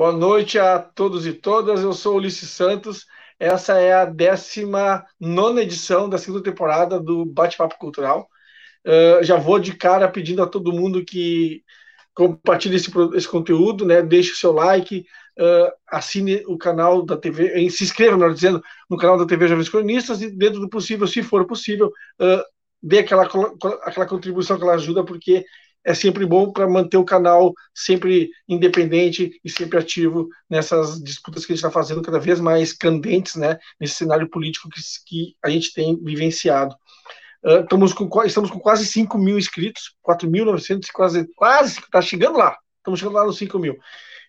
Boa noite a todos e todas. Eu sou Ulisses Santos. Essa é a 19 edição da segunda temporada do Bate-Papo Cultural. Uh, já vou de cara pedindo a todo mundo que compartilhe esse, esse conteúdo, né? deixe o seu like, uh, assine o canal da TV, se inscreva, melhor dizendo, no canal da TV Jovens Cronistas e, dentro do possível, se for possível, uh, dê aquela, aquela contribuição, aquela ajuda, porque é sempre bom para manter o canal sempre independente e sempre ativo nessas disputas que a gente está fazendo cada vez mais candentes, né, nesse cenário político que, que a gente tem vivenciado. Uh, estamos, com, estamos com quase 5 mil inscritos, 4.900, quase, quase, está chegando lá, estamos chegando lá nos 5 mil.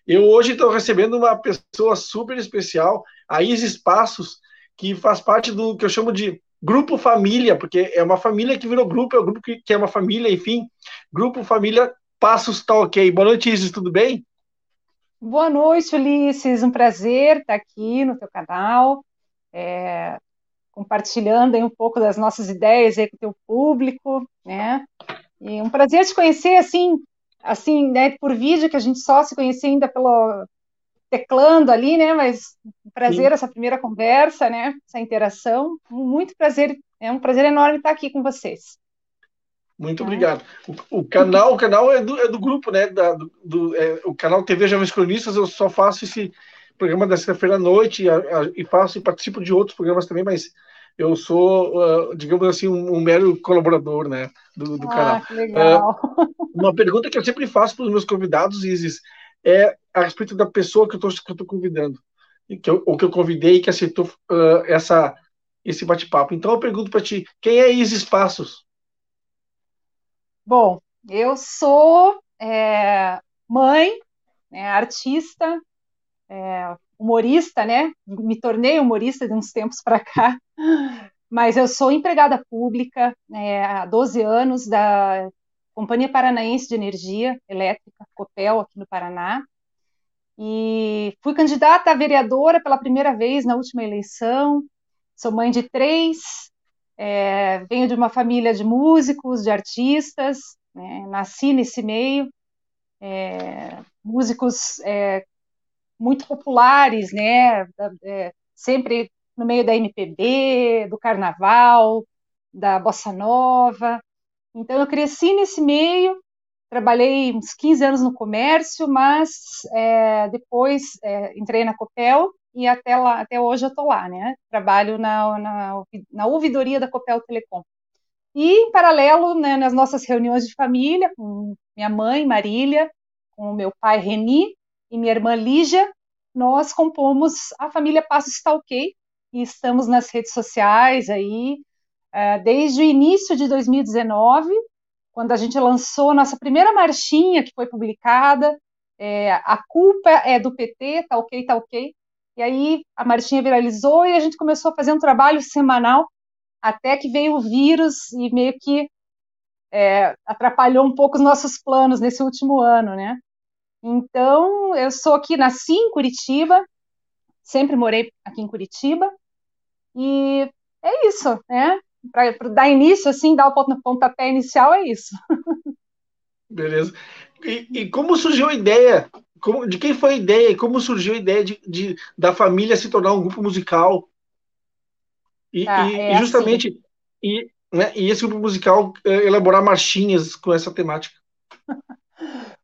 Eu hoje estou recebendo uma pessoa super especial, a Isis Passos, que faz parte do que eu chamo de Grupo Família, porque é uma família que virou grupo, é um grupo que, que é uma família, enfim. Grupo Família Passos tá ok. Boa noite, Isis, tudo bem? Boa noite, Ulisses. Um prazer estar aqui no teu canal, é, compartilhando um pouco das nossas ideias aí com o teu público, né? E um prazer te conhecer, assim, assim, né, por vídeo, que a gente só se conhecia ainda pelo, teclando ali, né? Mas prazer Sim. essa primeira conversa, né? Essa interação. Muito prazer, é um prazer enorme estar aqui com vocês. Muito é. obrigado. O, o, canal, o canal é do, é do grupo, né? Da, do, do é, o canal TV Jovens Cronistas, eu só faço esse programa da sexta-feira à noite a, a, e faço e participo de outros programas também, mas eu sou, uh, digamos assim, um, um, mero colaborador, né, do, do ah, canal. Uh, uma pergunta que eu sempre faço para os meus convidados, Isis, é a respeito da pessoa que eu estou convidando, que eu, ou que eu convidei que aceitou uh, essa, esse bate-papo. Então eu pergunto para ti, quem é Isis Passos? Bom, eu sou é, mãe, né, artista, é, humorista, né? Me tornei humorista de uns tempos para cá, mas eu sou empregada pública é, há 12 anos da Companhia Paranaense de Energia Elétrica, COPEL, aqui no Paraná. E fui candidata a vereadora pela primeira vez na última eleição. Sou mãe de três, é, venho de uma família de músicos, de artistas, né, nasci nesse meio. É, músicos é, muito populares, né, é, sempre no meio da MPB, do carnaval, da bossa nova. Então, eu cresci nesse meio, trabalhei uns 15 anos no comércio, mas é, depois é, entrei na Copel e até, lá, até hoje eu estou lá, né? Trabalho na, na, na ouvidoria da Copel Telecom. E, em paralelo, né, nas nossas reuniões de família, com minha mãe, Marília, com meu pai, Reni, e minha irmã, Lígia, nós compomos a família Passos Talquei, e estamos nas redes sociais aí, desde o início de 2019, quando a gente lançou nossa primeira marchinha, que foi publicada, é, a culpa é do PT, tá ok, tá ok. E aí a marchinha viralizou e a gente começou a fazer um trabalho semanal, até que veio o vírus e meio que é, atrapalhou um pouco os nossos planos nesse último ano, né? Então, eu sou aqui, nasci em Curitiba, sempre morei aqui em Curitiba, e é isso, né? Para dar início, assim, dar o pontapé inicial, é isso. Beleza. E, e como surgiu a ideia? Como, de quem foi a ideia? Como surgiu a ideia de, de da família se tornar um grupo musical? E, tá, e, é e justamente assim. e, né, e esse grupo musical é, elaborar marchinhas com essa temática.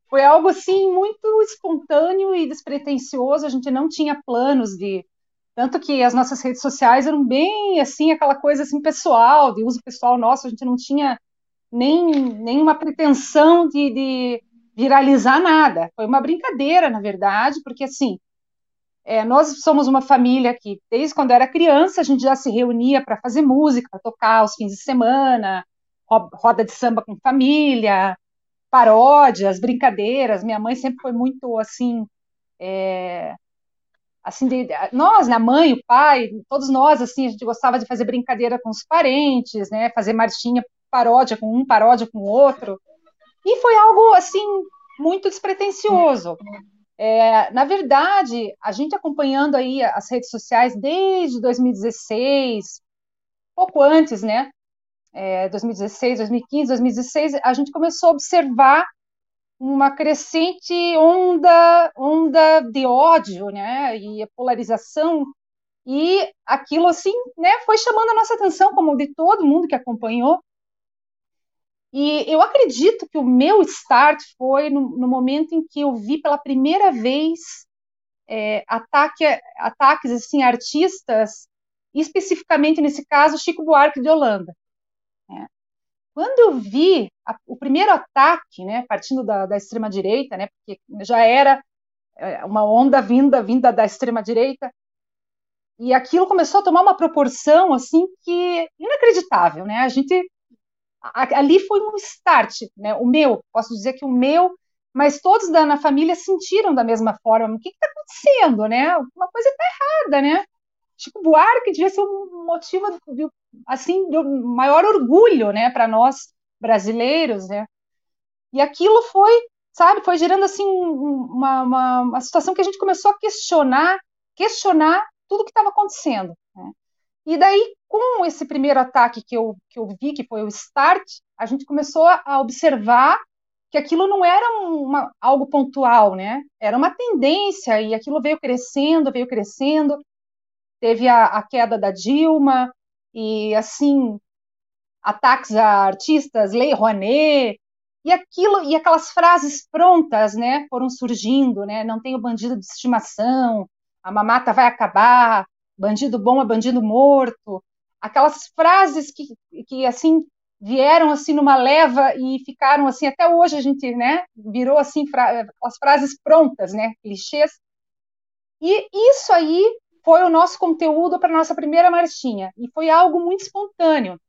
Foi algo assim muito espontâneo e despretensioso. A gente não tinha planos de tanto que as nossas redes sociais eram bem assim, aquela coisa assim pessoal, de uso pessoal nosso, a gente não tinha nem nenhuma pretensão de, de viralizar nada. Foi uma brincadeira, na verdade, porque assim, é, nós somos uma família que, desde quando era criança, a gente já se reunia para fazer música, para tocar aos fins de semana, roda de samba com família, paródias, brincadeiras. Minha mãe sempre foi muito assim. É, assim, de, nós, né, a mãe, o pai, todos nós, assim, a gente gostava de fazer brincadeira com os parentes, né, fazer marchinha, paródia com um, paródia com o outro, e foi algo, assim, muito despretensioso. É, na verdade, a gente acompanhando aí as redes sociais desde 2016, pouco antes, né, é, 2016, 2015, 2016, a gente começou a observar uma crescente onda, onda de ódio, né, e polarização, e aquilo assim, né, foi chamando a nossa atenção, como de todo mundo que acompanhou. E eu acredito que o meu start foi no, no momento em que eu vi pela primeira vez é, ataque, ataques assim artistas, especificamente nesse caso Chico Buarque de Holanda. Quando eu vi a, o primeiro ataque, né, partindo da, da extrema direita, né, porque já era é, uma onda vinda vinda da extrema direita, e aquilo começou a tomar uma proporção assim que inacreditável, né? A gente ali foi um start, né? O meu, posso dizer que o meu, mas todos da na família sentiram da mesma forma. O que está acontecendo, né? Uma coisa está errada, né? Chico Buarque devia ser um motivo assim de maior orgulho, né, para nós brasileiros, né? E aquilo foi, sabe, foi gerando assim uma, uma, uma situação que a gente começou a questionar, questionar tudo que estava acontecendo. Né? E daí, com esse primeiro ataque que eu, que eu vi, que foi o start, a gente começou a observar que aquilo não era uma, algo pontual, né? Era uma tendência e aquilo veio crescendo, veio crescendo. Teve a, a queda da Dilma e assim ataques a artistas, Lei Rouanet, e aquilo e aquelas frases prontas, né, foram surgindo, né? Não tenho bandido de estimação, a mamata vai acabar, bandido bom é bandido morto. Aquelas frases que, que assim vieram assim numa leva e ficaram assim até hoje a gente, né, virou assim fra as frases prontas, né, clichês. E isso aí foi o nosso conteúdo para nossa primeira marchinha e foi algo muito espontâneo.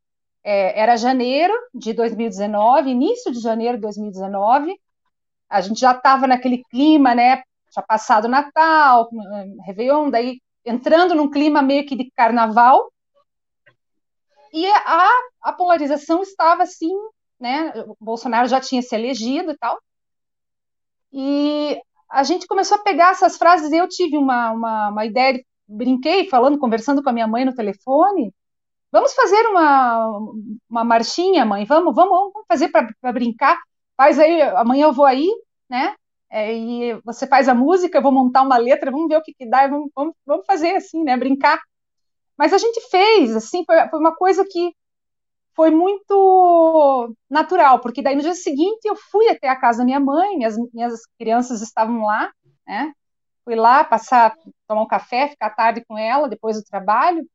É, era janeiro de 2019, início de janeiro de 2019. A gente já estava naquele clima, né, já passado Natal, Réveillon, daí entrando num clima meio que de carnaval, e a, a polarização estava assim, né? O Bolsonaro já tinha se elegido e tal. E a gente começou a pegar essas frases. Eu tive uma, uma, uma ideia, brinquei falando, conversando com a minha mãe no telefone. Vamos fazer uma, uma marchinha, mãe? Vamos, vamos, vamos fazer para brincar. Faz aí, amanhã eu vou aí, né? é, e você faz a música, eu vou montar uma letra, vamos ver o que, que dá, vamos, vamos, vamos fazer assim, né, brincar. Mas a gente fez, assim, foi, foi uma coisa que foi muito natural, porque daí no dia seguinte eu fui até a casa da minha mãe, minhas, minhas crianças estavam lá, né, fui lá passar, tomar um café, ficar tarde com ela, depois do trabalho,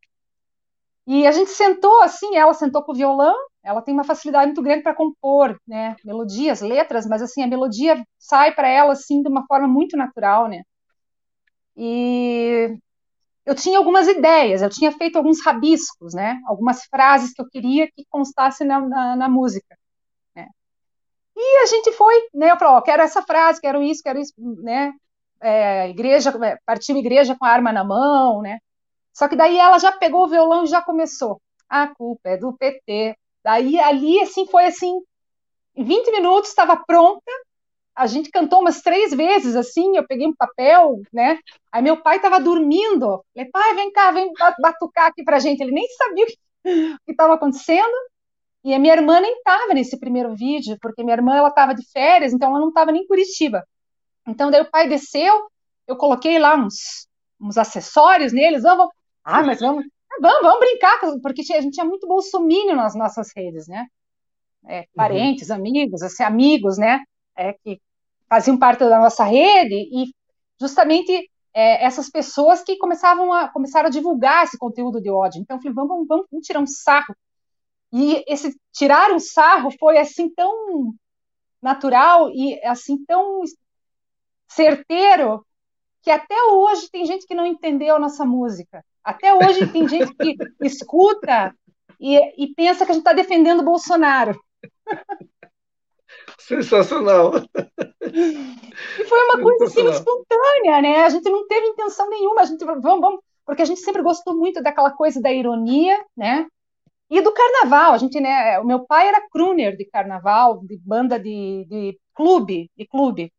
e a gente sentou assim, ela sentou com o violão, ela tem uma facilidade muito grande para compor, né, melodias, letras, mas assim a melodia sai para ela assim de uma forma muito natural, né? E eu tinha algumas ideias, eu tinha feito alguns rabiscos, né? Algumas frases que eu queria que constasse na, na, na música, né? E a gente foi, né? Eu falei, ó, quero essa frase, quero isso, quero isso, né? É, igreja, é, partiu igreja com a arma na mão, né? Só que daí ela já pegou o violão e já começou. A culpa é do PT. Daí ali assim foi assim, em 20 minutos estava pronta. A gente cantou umas três vezes assim, eu peguei um papel, né? Aí meu pai estava dormindo. Falei, pai, vem cá, vem batucar aqui pra gente. Ele nem sabia o que estava acontecendo. E a minha irmã nem estava nesse primeiro vídeo, porque minha irmã ela estava de férias, então ela não estava nem em Curitiba. Então daí o pai desceu, eu coloquei lá uns, uns acessórios neles, vamos, ah, mas vamos, vamos, vamos brincar, porque a gente tinha muito bolsomínio nas nossas redes, né? É, uhum. parentes, uhum. amigos, assim, amigos, né? É, que faziam parte da nossa rede e justamente é, essas pessoas que começavam a começaram a divulgar esse conteúdo de ódio. Então, eu falei, vamos, vamos, vamos tirar um sarro. E esse tirar um sarro foi assim tão natural e assim tão certeiro que até hoje tem gente que não entendeu a nossa música. Até hoje tem gente que escuta e, e pensa que a gente está defendendo o Bolsonaro. Sensacional. E foi uma coisa assim espontânea, né? A gente não teve intenção nenhuma, a gente vamos, vamos, porque a gente sempre gostou muito daquela coisa da ironia, né? E do carnaval, a gente, né? O meu pai era crooner de carnaval, de banda de, de clube, de clube.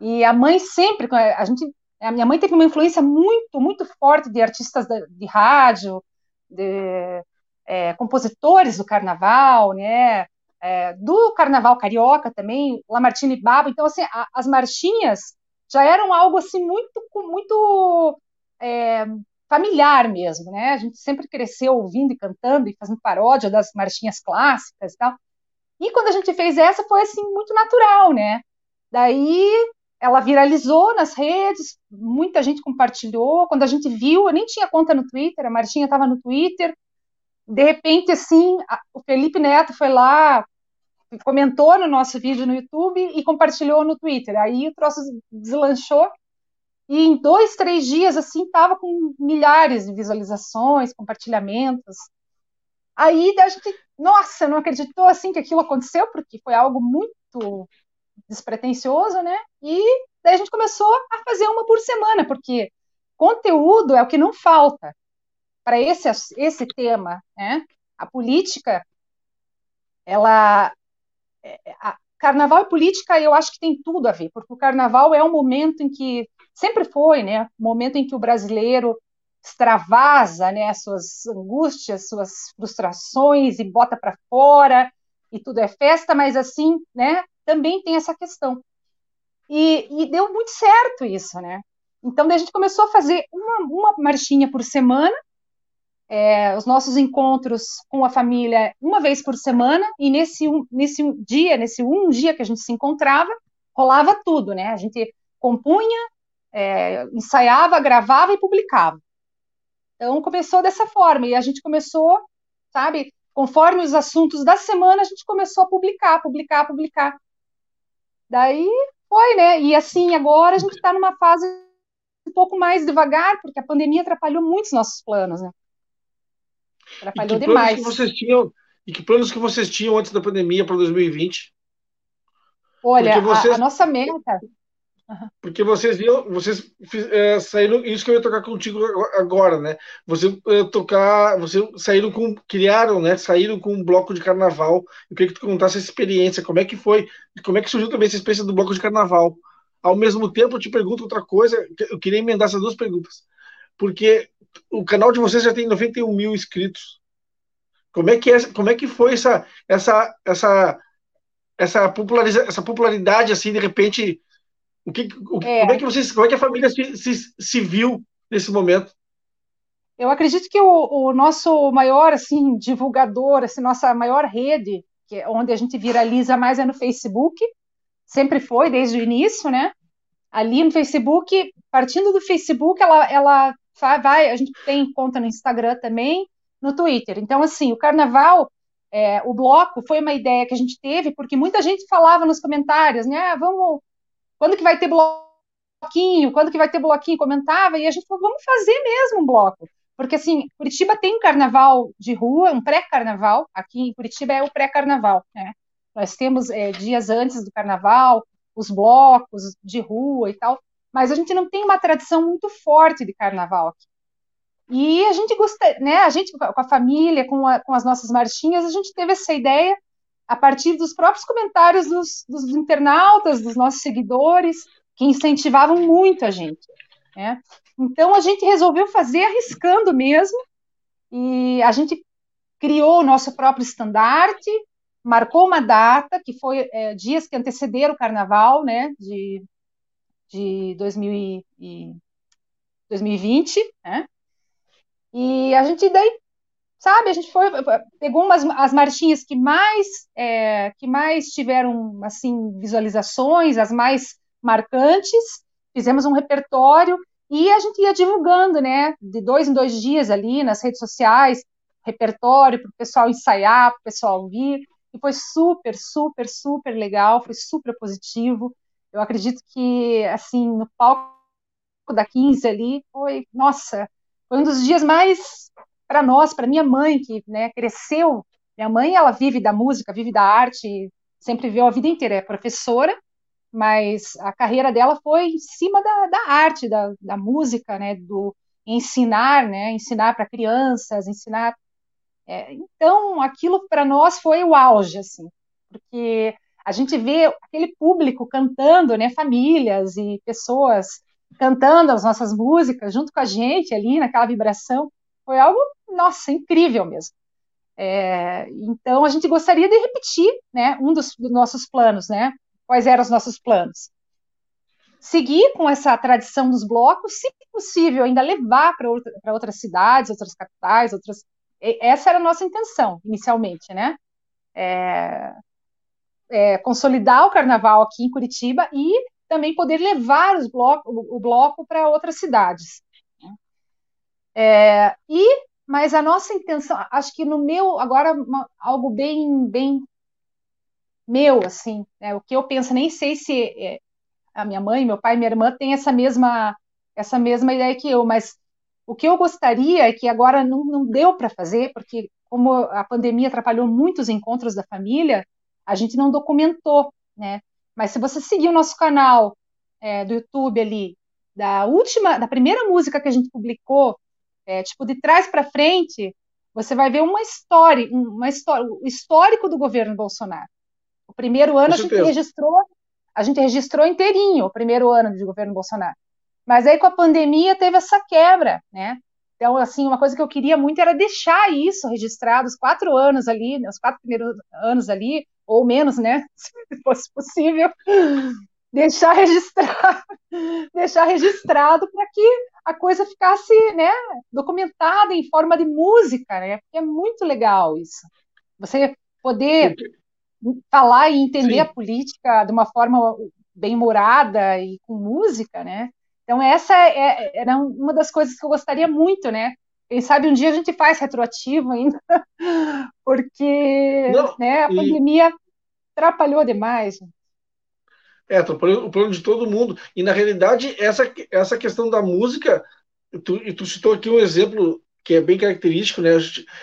E a mãe sempre, a gente a minha mãe teve uma influência muito, muito forte de artistas de, de rádio, de é, compositores do carnaval, né? é, do Carnaval Carioca também, Lamartine Babo. Então, assim, a, as marchinhas já eram algo assim muito, muito é, familiar mesmo, né? A gente sempre cresceu ouvindo e cantando e fazendo paródia das marchinhas clássicas e tal. E quando a gente fez essa, foi assim muito natural, né? Daí ela viralizou nas redes, muita gente compartilhou. Quando a gente viu, eu nem tinha conta no Twitter, a Martinha estava no Twitter. De repente, assim, a, o Felipe Neto foi lá, comentou no nosso vídeo no YouTube e compartilhou no Twitter. Aí o troço deslanchou. E em dois, três dias, assim, estava com milhares de visualizações, compartilhamentos. Aí a gente, nossa, não acreditou assim que aquilo aconteceu, porque foi algo muito despretensioso, né? E daí a gente começou a fazer uma por semana, porque conteúdo é o que não falta para esse, esse tema, né? A política, ela. É, a, carnaval e política, eu acho que tem tudo a ver, porque o carnaval é um momento em que. Sempre foi, né? Um momento em que o brasileiro extravasa, né? Suas angústias, suas frustrações e bota para fora e tudo é festa, mas assim, né? Também tem essa questão. E, e deu muito certo isso, né? Então, a gente começou a fazer uma, uma marchinha por semana, é, os nossos encontros com a família uma vez por semana, e nesse, nesse dia, nesse um dia que a gente se encontrava, rolava tudo, né? A gente compunha, é, ensaiava, gravava e publicava. Então, começou dessa forma, e a gente começou, sabe, conforme os assuntos da semana, a gente começou a publicar, publicar, publicar. Daí foi, né? E assim, agora a gente está numa fase um pouco mais devagar, porque a pandemia atrapalhou muito os nossos planos, né? Atrapalhou e demais. Que vocês tinham, e que planos que vocês tinham antes da pandemia para 2020? Olha, vocês... a, a, nossa meta porque vocês viram, vocês é, saíram, isso que eu ia tocar contigo agora, né? Você é, tocar, você saíram com, criaram, né? Saíram com um bloco de carnaval. Eu queria que tu contasse essa experiência, como é que foi, como é que surgiu também essa experiência do bloco de carnaval. Ao mesmo tempo, eu te pergunto outra coisa, eu queria emendar essas duas perguntas, porque o canal de vocês já tem 91 mil inscritos. Como é que é, como é que foi essa, essa, essa, essa, populariza, essa popularidade assim de repente? O que, o, é. Como é que vocês, como é que a família se, se, se viu nesse momento? Eu acredito que o, o, nosso maior assim divulgador, assim, nossa maior rede, que é onde a gente viraliza mais é no Facebook, sempre foi desde o início, né? Ali no Facebook, partindo do Facebook, ela, ela vai, a gente tem conta no Instagram também, no Twitter. Então, assim, o Carnaval, é, o bloco foi uma ideia que a gente teve porque muita gente falava nos comentários, né? Ah, vamos quando que vai ter bloquinho? Quando que vai ter bloquinho? Comentava, e a gente falou, vamos fazer mesmo um bloco. Porque, assim, Curitiba tem um carnaval de rua, um pré-carnaval. Aqui em Curitiba é o pré-carnaval, né? Nós temos é, dias antes do carnaval, os blocos de rua e tal, mas a gente não tem uma tradição muito forte de carnaval aqui. E a gente gosta, né? A gente com a família, com, a, com as nossas marchinhas, a gente teve essa ideia a partir dos próprios comentários dos, dos internautas, dos nossos seguidores, que incentivavam muito a gente. Né? Então a gente resolveu fazer arriscando mesmo, e a gente criou o nosso próprio estandarte, marcou uma data, que foi é, dias que antecederam o carnaval né, de, de 2000 e, 2020, né? E a gente daí sabe? A gente foi pegou umas as marchinhas que mais é, que mais tiveram assim visualizações, as mais marcantes, fizemos um repertório e a gente ia divulgando, né? De dois em dois dias ali nas redes sociais, repertório para o pessoal ensaiar, para o pessoal ouvir e foi super, super, super legal, foi super positivo. Eu acredito que assim no palco da 15 ali foi, nossa, foi um dos dias mais para nós, para minha mãe, que né, cresceu, minha mãe, ela vive da música, vive da arte, sempre viu a vida inteira, é professora, mas a carreira dela foi em cima da, da arte, da, da música, né, do ensinar, né, ensinar para crianças, ensinar. É, então, aquilo para nós foi o auge, assim, porque a gente vê aquele público cantando, né, famílias e pessoas cantando as nossas músicas junto com a gente ali naquela vibração, foi algo nossa, incrível mesmo. É, então, a gente gostaria de repetir né, um dos, dos nossos planos, né? Quais eram os nossos planos? Seguir com essa tradição dos blocos, se possível, ainda levar para outra, outras cidades, outras capitais, outras. Essa era a nossa intenção, inicialmente, né? É, é, consolidar o carnaval aqui em Curitiba e também poder levar os bloco, o, bloco para outras cidades. É, e mas a nossa intenção, acho que no meu agora uma, algo bem bem meu assim, né, o que eu penso, nem sei se é, a minha mãe, meu pai, minha irmã têm essa mesma essa mesma ideia que eu, mas o que eu gostaria é que agora não, não deu para fazer, porque como a pandemia atrapalhou muitos encontros da família, a gente não documentou, né? Mas se você seguir o nosso canal é, do YouTube ali, da última, da primeira música que a gente publicou, é, tipo de trás para frente, você vai ver uma história, uma história, o histórico do governo Bolsonaro. O primeiro ano a gente registrou, a gente registrou inteirinho o primeiro ano de governo Bolsonaro. Mas aí com a pandemia teve essa quebra, né? Então, assim, uma coisa que eu queria muito era deixar isso registrado, os quatro anos ali, né, os quatro primeiros anos ali, ou menos, né? Se fosse possível, deixar registrado, deixar registrado para que a coisa ficasse, né, documentada em forma de música, né? Porque é muito legal isso. Você poder falar e entender Sim. a política de uma forma bem morada e com música, né? Então, essa é, é, era uma das coisas que eu gostaria muito, né? Quem sabe um dia a gente faz retroativo ainda, porque Não, né, a e... pandemia atrapalhou demais. É, o plano de todo mundo. E, na realidade, essa, essa questão da música, tu, e tu citou aqui um exemplo que é bem característico, né?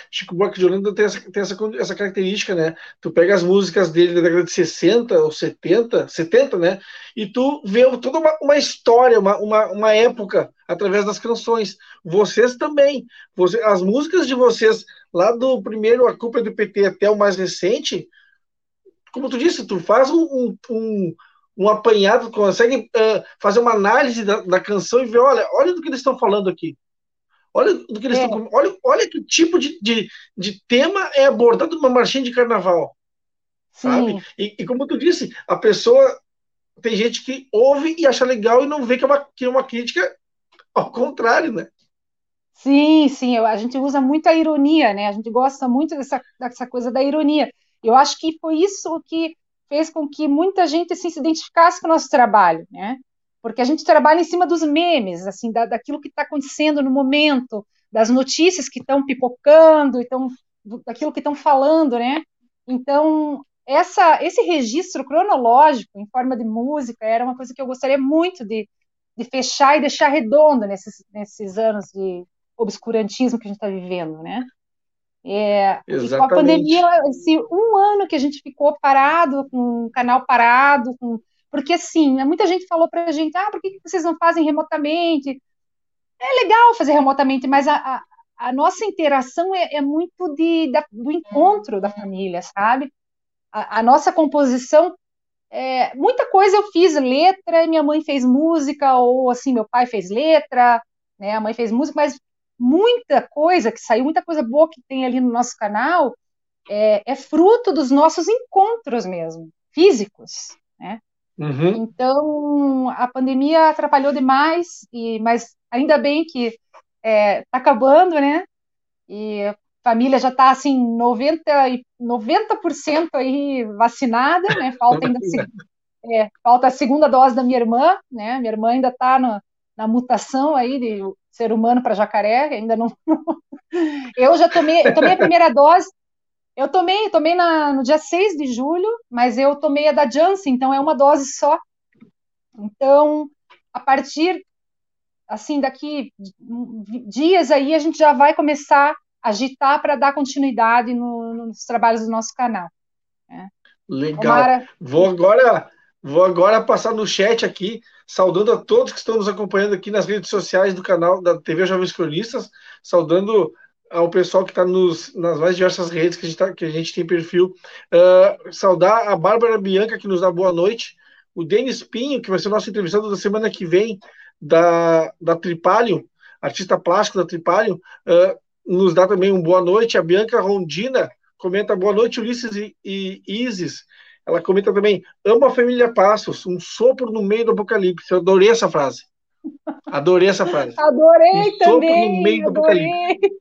Chico Buarque de Holanda tem, essa, tem essa, essa característica, né? Tu pega as músicas dele da década de 60 ou 70, 70, né? E tu vê toda uma, uma história, uma, uma, uma época através das canções. Vocês também. Você, as músicas de vocês, lá do primeiro A Culpa é do PT até o mais recente, como tu disse, tu faz um, um, um, um apanhado, consegue uh, fazer uma análise da, da canção e ver, olha, olha do que eles estão falando aqui. Olha do que eles é. estão. Olha, olha que tipo de, de, de tema é abordado numa marchinha de carnaval. Sim. Sabe? E, e, como tu disse, a pessoa. Tem gente que ouve e acha legal e não vê que é uma, que é uma crítica ao contrário, né? Sim, sim, a gente usa muito a ironia, né? A gente gosta muito dessa, dessa coisa da ironia. Eu acho que foi isso que fez com que muita gente assim, se identificasse com o nosso trabalho, né? porque a gente trabalha em cima dos memes, assim, da, daquilo que está acontecendo no momento, das notícias que estão pipocando, então, daquilo que estão falando, né? Então, essa, esse registro cronológico em forma de música era uma coisa que eu gostaria muito de, de fechar e deixar redondo nesses, nesses anos de obscurantismo que a gente está vivendo, né? É, com a pandemia, esse um ano que a gente ficou parado, com o canal parado, com porque, assim, né, muita gente falou para a gente, ah, por que vocês não fazem remotamente? É legal fazer remotamente, mas a, a, a nossa interação é, é muito de, da, do encontro da família, sabe? A, a nossa composição, é, muita coisa eu fiz letra, minha mãe fez música, ou assim, meu pai fez letra, né, a mãe fez música, mas muita coisa que saiu, muita coisa boa que tem ali no nosso canal, é, é fruto dos nossos encontros mesmo, físicos, né? Uhum. Então, a pandemia atrapalhou demais, e, mas ainda bem que está é, tá acabando, né? E a família já está assim, 90%, 90 aí vacinada, né? Falta ainda é, falta a segunda dose da minha irmã, né? Minha irmã ainda está na mutação aí de ser humano para jacaré, ainda não. eu já tomei, eu tomei a primeira dose, eu tomei, tomei na, no dia 6 de julho, mas eu tomei a da Janssen, então é uma dose só. Então, a partir, assim, daqui dias aí, a gente já vai começar a agitar para dar continuidade no, nos trabalhos do nosso canal. Né? Legal. Vou agora, vou agora passar no chat aqui, saudando a todos que estão nos acompanhando aqui nas redes sociais do canal da TV Jovens Cronistas, saudando ao pessoal que está nas mais diversas redes que a gente, tá, que a gente tem perfil. Uh, saudar a Bárbara Bianca, que nos dá boa noite. O Denis Pinho, que vai ser o nosso entrevistado da semana que vem, da, da Tripalho, artista plástico da Tripalho, uh, nos dá também um boa noite. A Bianca Rondina, comenta boa noite, Ulisses e, e Isis. Ela comenta também: amo a família Passos, um sopro no meio do apocalipse. Eu adorei essa frase. Adorei essa frase. Adorei um também. no meio adorei. do apocalipse.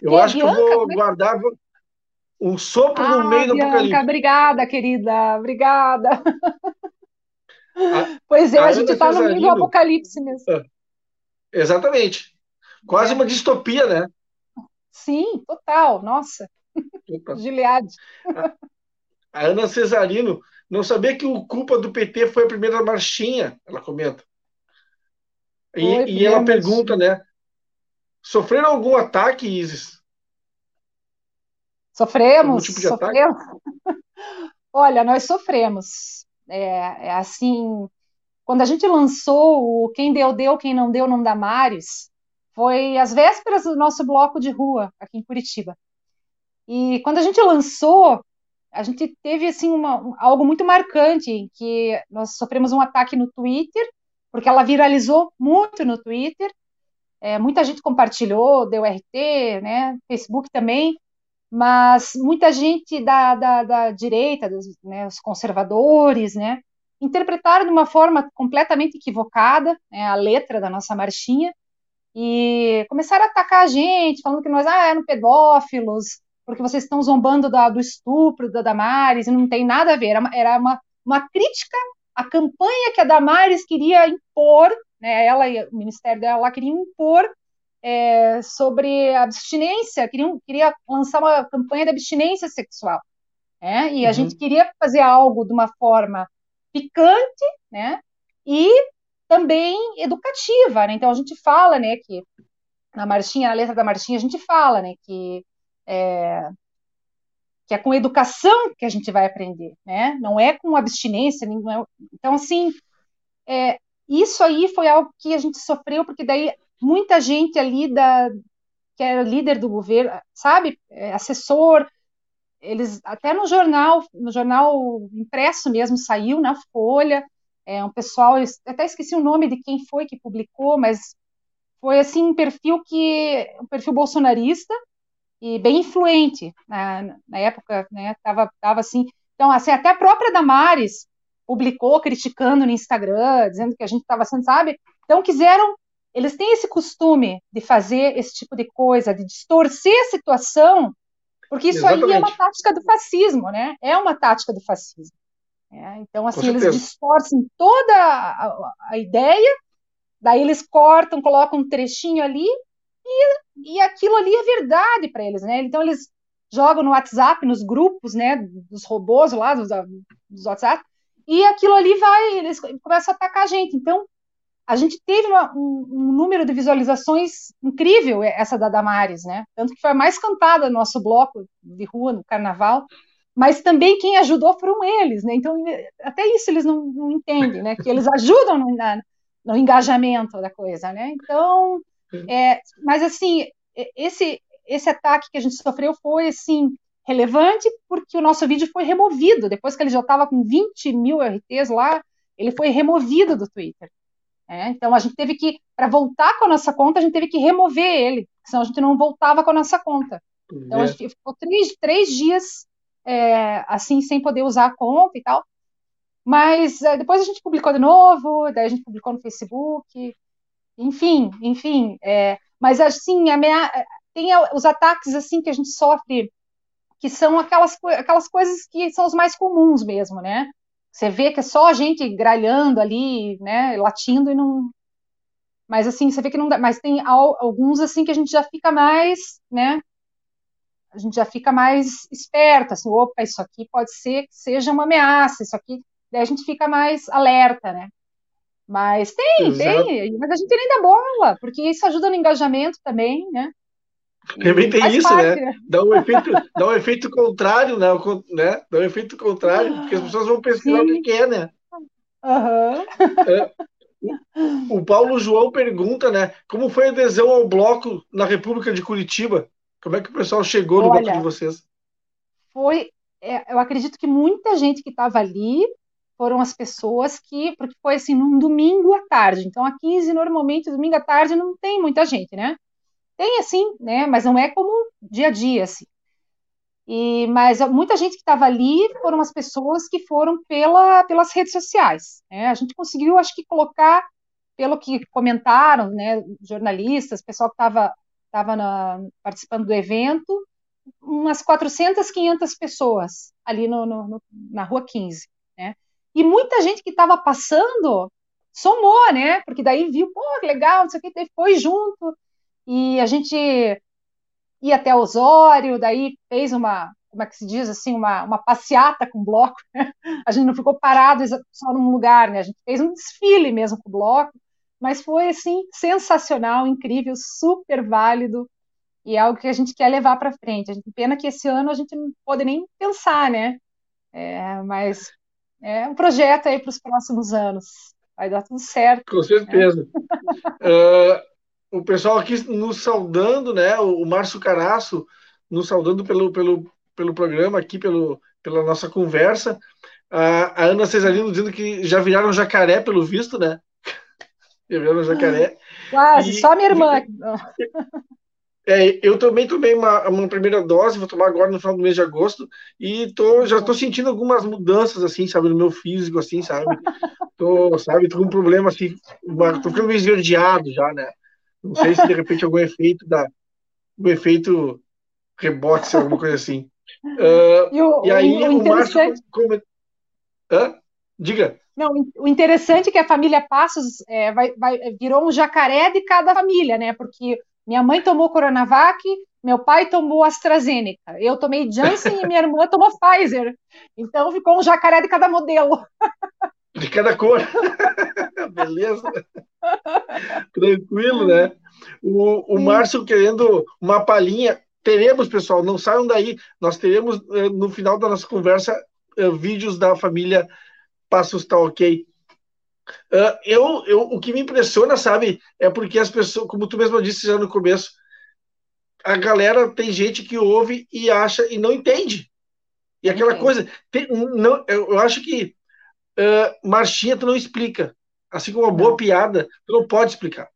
Eu e acho Bianca, que eu vou é guardar um sopro ah, no meio do Bianca, apocalipse. Obrigada, querida. Obrigada. A, pois é, a, a gente está no meio do apocalipse mesmo. Ah, exatamente. Quase é. uma distopia, né? Sim, total. Nossa. Gilead. A Ana Cesarino não sabia que o culpa do PT foi a primeira marchinha, ela comenta. E, e ela pergunta, né? Sofreram algum ataque, Isis? Sofremos, tipo sofremos. Olha, nós sofremos. É, é, assim, quando a gente lançou o Quem Deu, Deu, Quem Não Deu, Não Dá Mares, foi às vésperas do nosso bloco de rua aqui em Curitiba. E quando a gente lançou, a gente teve assim uma, algo muito marcante, que nós sofremos um ataque no Twitter, porque ela viralizou muito no Twitter, é, muita gente compartilhou, deu RT, né, Facebook também, mas muita gente da, da, da direita, dos, né, os conservadores, né, interpretaram de uma forma completamente equivocada né, a letra da nossa marchinha e começaram a atacar a gente, falando que nós ah, eram pedófilos, porque vocês estão zombando da, do estupro da Damares, e não tem nada a ver, era uma, era uma, uma crítica à campanha que a Damares queria impor, né, ela e o ministério dela queriam impor é, sobre abstinência, queriam, queria lançar uma campanha de abstinência sexual. Né, e a uhum. gente queria fazer algo de uma forma picante, né, e também educativa, né? Então a gente fala, né, que na marchinha, na letra da marchinha, a gente fala, né, que é, que é com educação que a gente vai aprender, né? Não é com abstinência, é... então assim, é, isso aí foi algo que a gente sofreu porque daí muita gente ali da que era líder do governo, sabe, é, assessor, eles até no jornal, no jornal impresso mesmo saiu na Folha, é um pessoal, até esqueci o nome de quem foi que publicou, mas foi assim um perfil que um perfil bolsonarista e bem influente na, na época, né? Tava, tava assim. Então, assim, até a própria Damares publicou criticando no Instagram, dizendo que a gente estava sendo, sabe? Então, quiseram. Eles têm esse costume de fazer esse tipo de coisa, de distorcer a situação, porque isso Exatamente. aí é uma tática do fascismo, né? É uma tática do fascismo. É, então, assim, eles distorcem toda a, a, ideia, daí eles cortam, colocam um trechinho ali e, e aquilo ali é verdade para eles, né? Então eles jogam no WhatsApp, nos grupos, né, dos robôs lá, dos, dos WhatsApp, e aquilo ali vai, eles começam a atacar a gente. Então, a gente teve uma, um, um, número de visualizações incrível, essa da Damares, né? Tanto que foi a mais cantada no nosso bloco de rua, no carnaval, mas também quem ajudou foram eles, né? Então, até isso eles não, não entendem, né? Que eles ajudam no, na, no engajamento da coisa, né? Então, é, mas assim, esse esse ataque que a gente sofreu foi assim relevante porque o nosso vídeo foi removido depois que ele já estava com 20 mil RTs lá, ele foi removido do Twitter. É, então a gente teve que para voltar com a nossa conta a gente teve que remover ele, senão a gente não voltava com a nossa conta. Então a gente ficou três, três dias é, assim sem poder usar a conta e tal. Mas é, depois a gente publicou de novo, daí a gente publicou no Facebook, enfim, enfim. É, mas assim, minha, tem os ataques assim que a gente sofre, que são aquelas, aquelas coisas que são os mais comuns mesmo, né? Você vê que é só a gente gralhando ali, né, latindo e não. Mas assim, você vê que não dá. Mas tem alguns assim que a gente já fica mais, né? A gente já fica mais esperto, assim, opa, isso aqui pode ser que seja uma ameaça, isso aqui. Daí a gente fica mais alerta, né? Mas tem, Exato. tem, mas a gente nem dá bola, porque isso ajuda no engajamento também, né? Também tem isso, parte, né? né? Dá um efeito, dá um efeito contrário, né? né? Dá um efeito contrário, porque as pessoas vão pesquisar Sim. o que é, né? Uhum. É, o Paulo João pergunta, né? Como foi a adesão ao bloco na República de Curitiba? Como é que o pessoal chegou no Olha, bloco de vocês? Foi, é, eu acredito que muita gente que estava ali foram as pessoas que, porque foi assim, num domingo à tarde. Então, a 15, normalmente, domingo à tarde não tem muita gente, né? Tem assim, né? Mas não é como dia a dia, assim. E, mas muita gente que estava ali foram as pessoas que foram pela, pelas redes sociais. Né? A gente conseguiu, acho que, colocar, pelo que comentaram, né, jornalistas, pessoal que estava tava participando do evento, umas 400, 500 pessoas ali no, no, na Rua 15. E muita gente que estava passando somou, né? Porque daí viu, pô, que legal, não sei o que, foi junto. E a gente ia até Osório, daí fez uma, como é que se diz assim, uma, uma passeata com bloco. Né? A gente não ficou parado só num lugar, né? A gente fez um desfile mesmo com o bloco, mas foi assim sensacional, incrível, super válido e é algo que a gente quer levar para frente. A gente, pena que esse ano a gente não pode nem pensar, né? É, mas é um projeto aí para os próximos anos. Vai dar tudo certo. Com certeza. Né? uh, o pessoal aqui nos saudando, né? O Márcio Caraço nos saudando pelo, pelo, pelo programa aqui, pelo, pela nossa conversa. A, a Ana Cesarino dizendo que já viraram jacaré, pelo visto, né? Já viraram jacaré. Quase, e, só minha irmã. É, eu também tomei uma, uma, primeira dose, vou tomar agora no final do mês de agosto, e tô, já estou sentindo algumas mudanças, assim, sabe, no meu físico, assim, sabe? Tô, sabe, tô com um problema, assim, uma, tô ficando meio esverdeado já, né? Não sei se de repente algum efeito da um efeito rebote, alguma coisa assim. Uh, e, o, e, aí o, o Márcio como... Hã? Diga. Não, o interessante é que a família Passos é, vai, vai, virou um jacaré de cada família, né? Porque minha mãe tomou Coronavac, meu pai tomou AstraZeneca, eu tomei Janssen e minha irmã tomou Pfizer. Então ficou um jacaré de cada modelo. De cada cor. Beleza. Tranquilo, né? O, o Márcio querendo uma palhinha. Teremos, pessoal, não saiam daí. Nós teremos, eh, no final da nossa conversa, eh, vídeos da família Passos Tá Ok. Uh, eu, eu, o que me impressiona, sabe, é porque as pessoas, como tu mesmo disse já no começo, a galera tem gente que ouve e acha e não entende. E aquela coisa, tem, não, eu, eu acho que uh, marchinha tu não explica. Assim como uma boa não. piada, tu não pode explicar.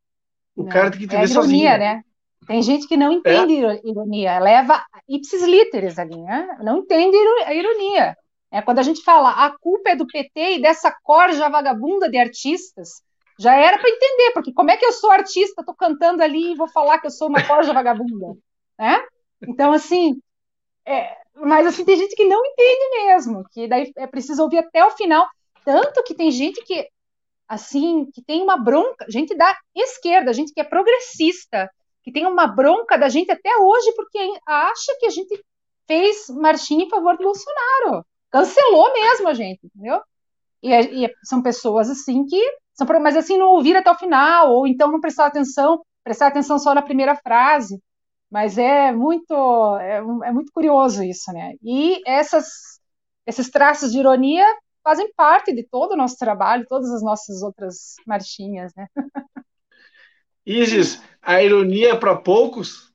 O não. cara tem que entender é ironia, sozinho. né? Tem gente que não entende é. ironia, leva ipsis literis ali, né? Não entende a ironia. É, quando a gente fala a culpa é do PT e dessa corja vagabunda de artistas, já era para entender, porque como é que eu sou artista, estou cantando ali e vou falar que eu sou uma corja vagabunda, né? Então, assim, é, mas assim, tem gente que não entende mesmo, que daí é preciso ouvir até o final, tanto que tem gente que, assim, que tem uma bronca, gente da esquerda, gente que é progressista, que tem uma bronca da gente até hoje, porque acha que a gente fez marchinha em favor do Bolsonaro cancelou mesmo a gente, entendeu? E, é, e é, são pessoas assim que são, mas assim não ouvir até o final ou então não prestar atenção, prestar atenção só na primeira frase. Mas é muito é, é muito curioso isso, né? E essas esses traços de ironia fazem parte de todo o nosso trabalho, todas as nossas outras marchinhas, né? Isis, a ironia é para poucos?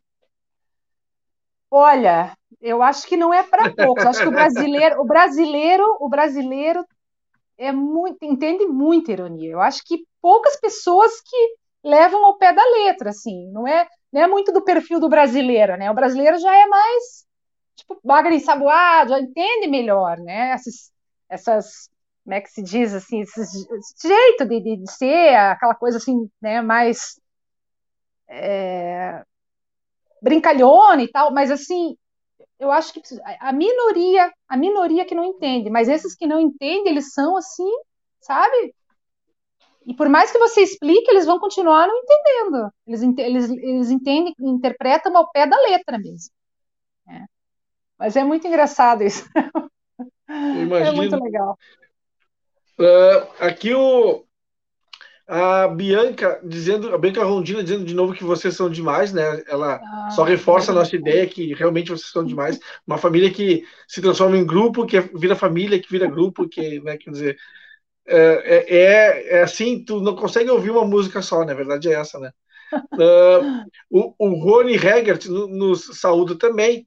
Olha, eu acho que não é para poucos. Acho que o brasileiro, o brasileiro, o brasileiro é muito, entende muita ironia. Eu acho que poucas pessoas que levam ao pé da letra, assim. Não é, não é muito do perfil do brasileiro, né? O brasileiro já é mais tipo bagre ensaboado, já entende melhor, né? Essas, essas como é que se diz assim, esse, esse jeito de, de, de, ser, aquela coisa assim, né? Mais é, brincalhona e tal, mas assim eu acho que a minoria, a minoria que não entende, mas esses que não entendem, eles são assim, sabe? E por mais que você explique, eles vão continuar não entendendo. Eles, eles, eles entendem, interpretam ao pé da letra mesmo. É. Mas é muito engraçado isso. É muito legal. Uh, aqui o, a Bianca dizendo, a Bianca Rondina dizendo de novo que vocês são demais, né? Ela ah, só reforça a nossa ideia que realmente vocês são demais. Uma família que se transforma em grupo, que vira família, que vira grupo, que, né, quer dizer, é, é, é assim, tu não consegue ouvir uma música só, na verdade é essa, né? Uh, o, o Rony Hegert nos no saúda também.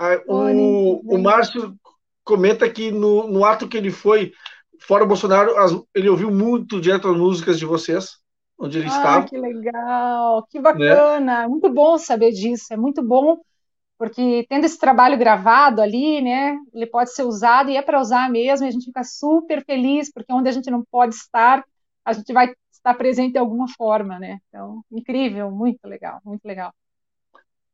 Uh, o, o Márcio comenta que no, no ato que ele foi fora o Bolsonaro, as, ele ouviu muito direto as músicas de vocês, onde ele ah, estava. Que legal, que bacana, né? muito bom saber disso, é muito bom porque tendo esse trabalho gravado ali, né, ele pode ser usado e é para usar mesmo, e a gente fica super feliz, porque onde a gente não pode estar, a gente vai estar presente de alguma forma, né? Então, incrível, muito legal, muito legal.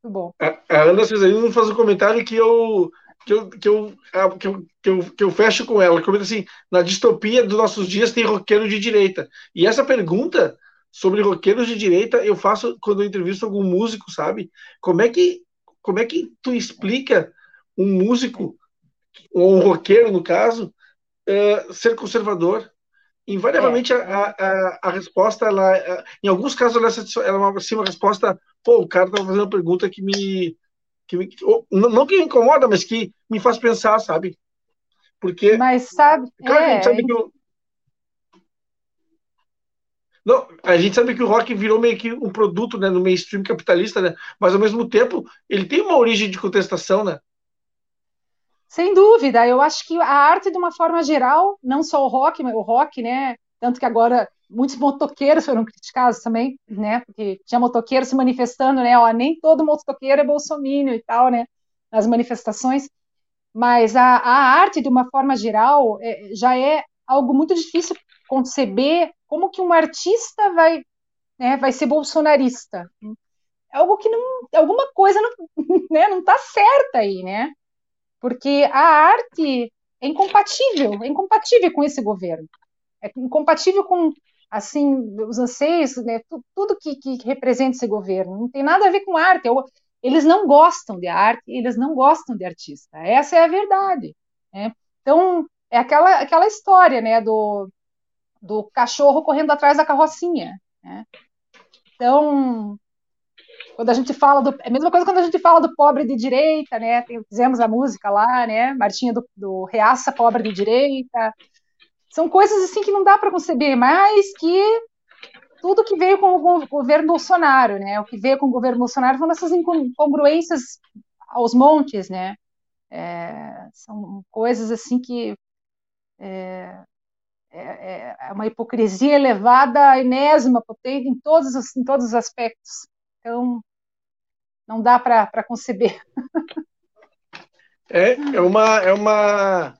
Muito bom. A, a Ana Cesarino faz um comentário que eu que eu, que eu, que eu, que eu, que eu fecho com ela. Comenta assim: na distopia dos nossos dias tem roqueiro de direita. E essa pergunta sobre roqueiros de direita eu faço quando eu entrevisto algum músico, sabe? Como é que como é que tu explica um músico, ou um roqueiro, no caso, uh, ser conservador? Invariavelmente, é. a, a, a, resposta, ela, em alguns casos, ela, é uma, assim, uma resposta, pô, o cara estava fazendo uma pergunta que me, que me não que me incomoda, mas que me faz pensar, sabe? Porque. Mas sabe. Cara, é, a gente sabe que o, não, a gente sabe que o rock virou meio que um produto né, no mainstream capitalista, né? Mas ao mesmo tempo ele tem uma origem de contestação, né? Sem dúvida, eu acho que a arte, de uma forma geral, não só o rock, mas o rock, né? Tanto que agora muitos motoqueiros foram criticados também, né? Porque tinha motoqueiro se manifestando, né? Ó, nem todo motoqueiro é bolsomínio e tal, né? Nas manifestações. Mas a, a arte, de uma forma geral, é, já é algo muito difícil conceber como que um artista vai, né, vai ser bolsonarista. É algo que não, alguma coisa não, né, não tá certa aí, né? Porque a arte é incompatível, é incompatível com esse governo. É incompatível com assim os anseios, né, tudo que, que representa esse governo. Não tem nada a ver com arte. Eles não gostam de arte, eles não gostam de artista. Essa é a verdade. Né? Então, é aquela, aquela história né, do, do cachorro correndo atrás da carrocinha. Né? Então, quando a gente fala do. É a mesma coisa quando a gente fala do pobre de direita, né? Fizemos a música lá, né? Martinha do, do Reaça Pobre de Direita. São coisas assim que não dá para conceber, mas que tudo que veio com o governo Bolsonaro, né? O que veio com o governo Bolsonaro foram essas incongruências aos montes, né? É, são coisas assim que é, é, é, é uma hipocrisia elevada, enésima, potente em todos os, em todos os aspectos. Então, não dá para conceber. É, é uma. É uma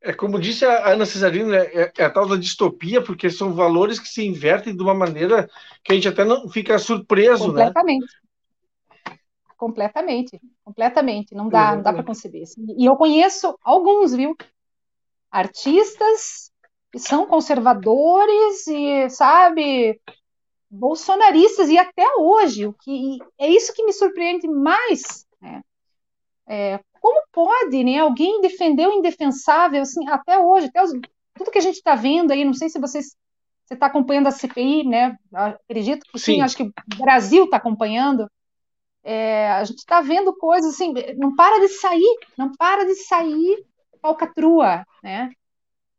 é como disse a Ana Cesarino, é, é, a tal da distopia, porque são valores que se invertem de uma maneira que a gente até não fica surpreso, completamente. né? Completamente, completamente. Não dá, não dá para conceber. E eu conheço alguns, viu? Artistas que são conservadores e, sabe, bolsonaristas, e até hoje, o que é isso que me surpreende mais. Né? É, como pode né, alguém defender o indefensável assim, até hoje, até os, tudo que a gente está vendo aí, não sei se vocês você está acompanhando a CPI, né? Acredito que sim, sim acho que o Brasil está acompanhando. É, a gente está vendo coisas assim, não para de sair, não para de sair falcatrua, né?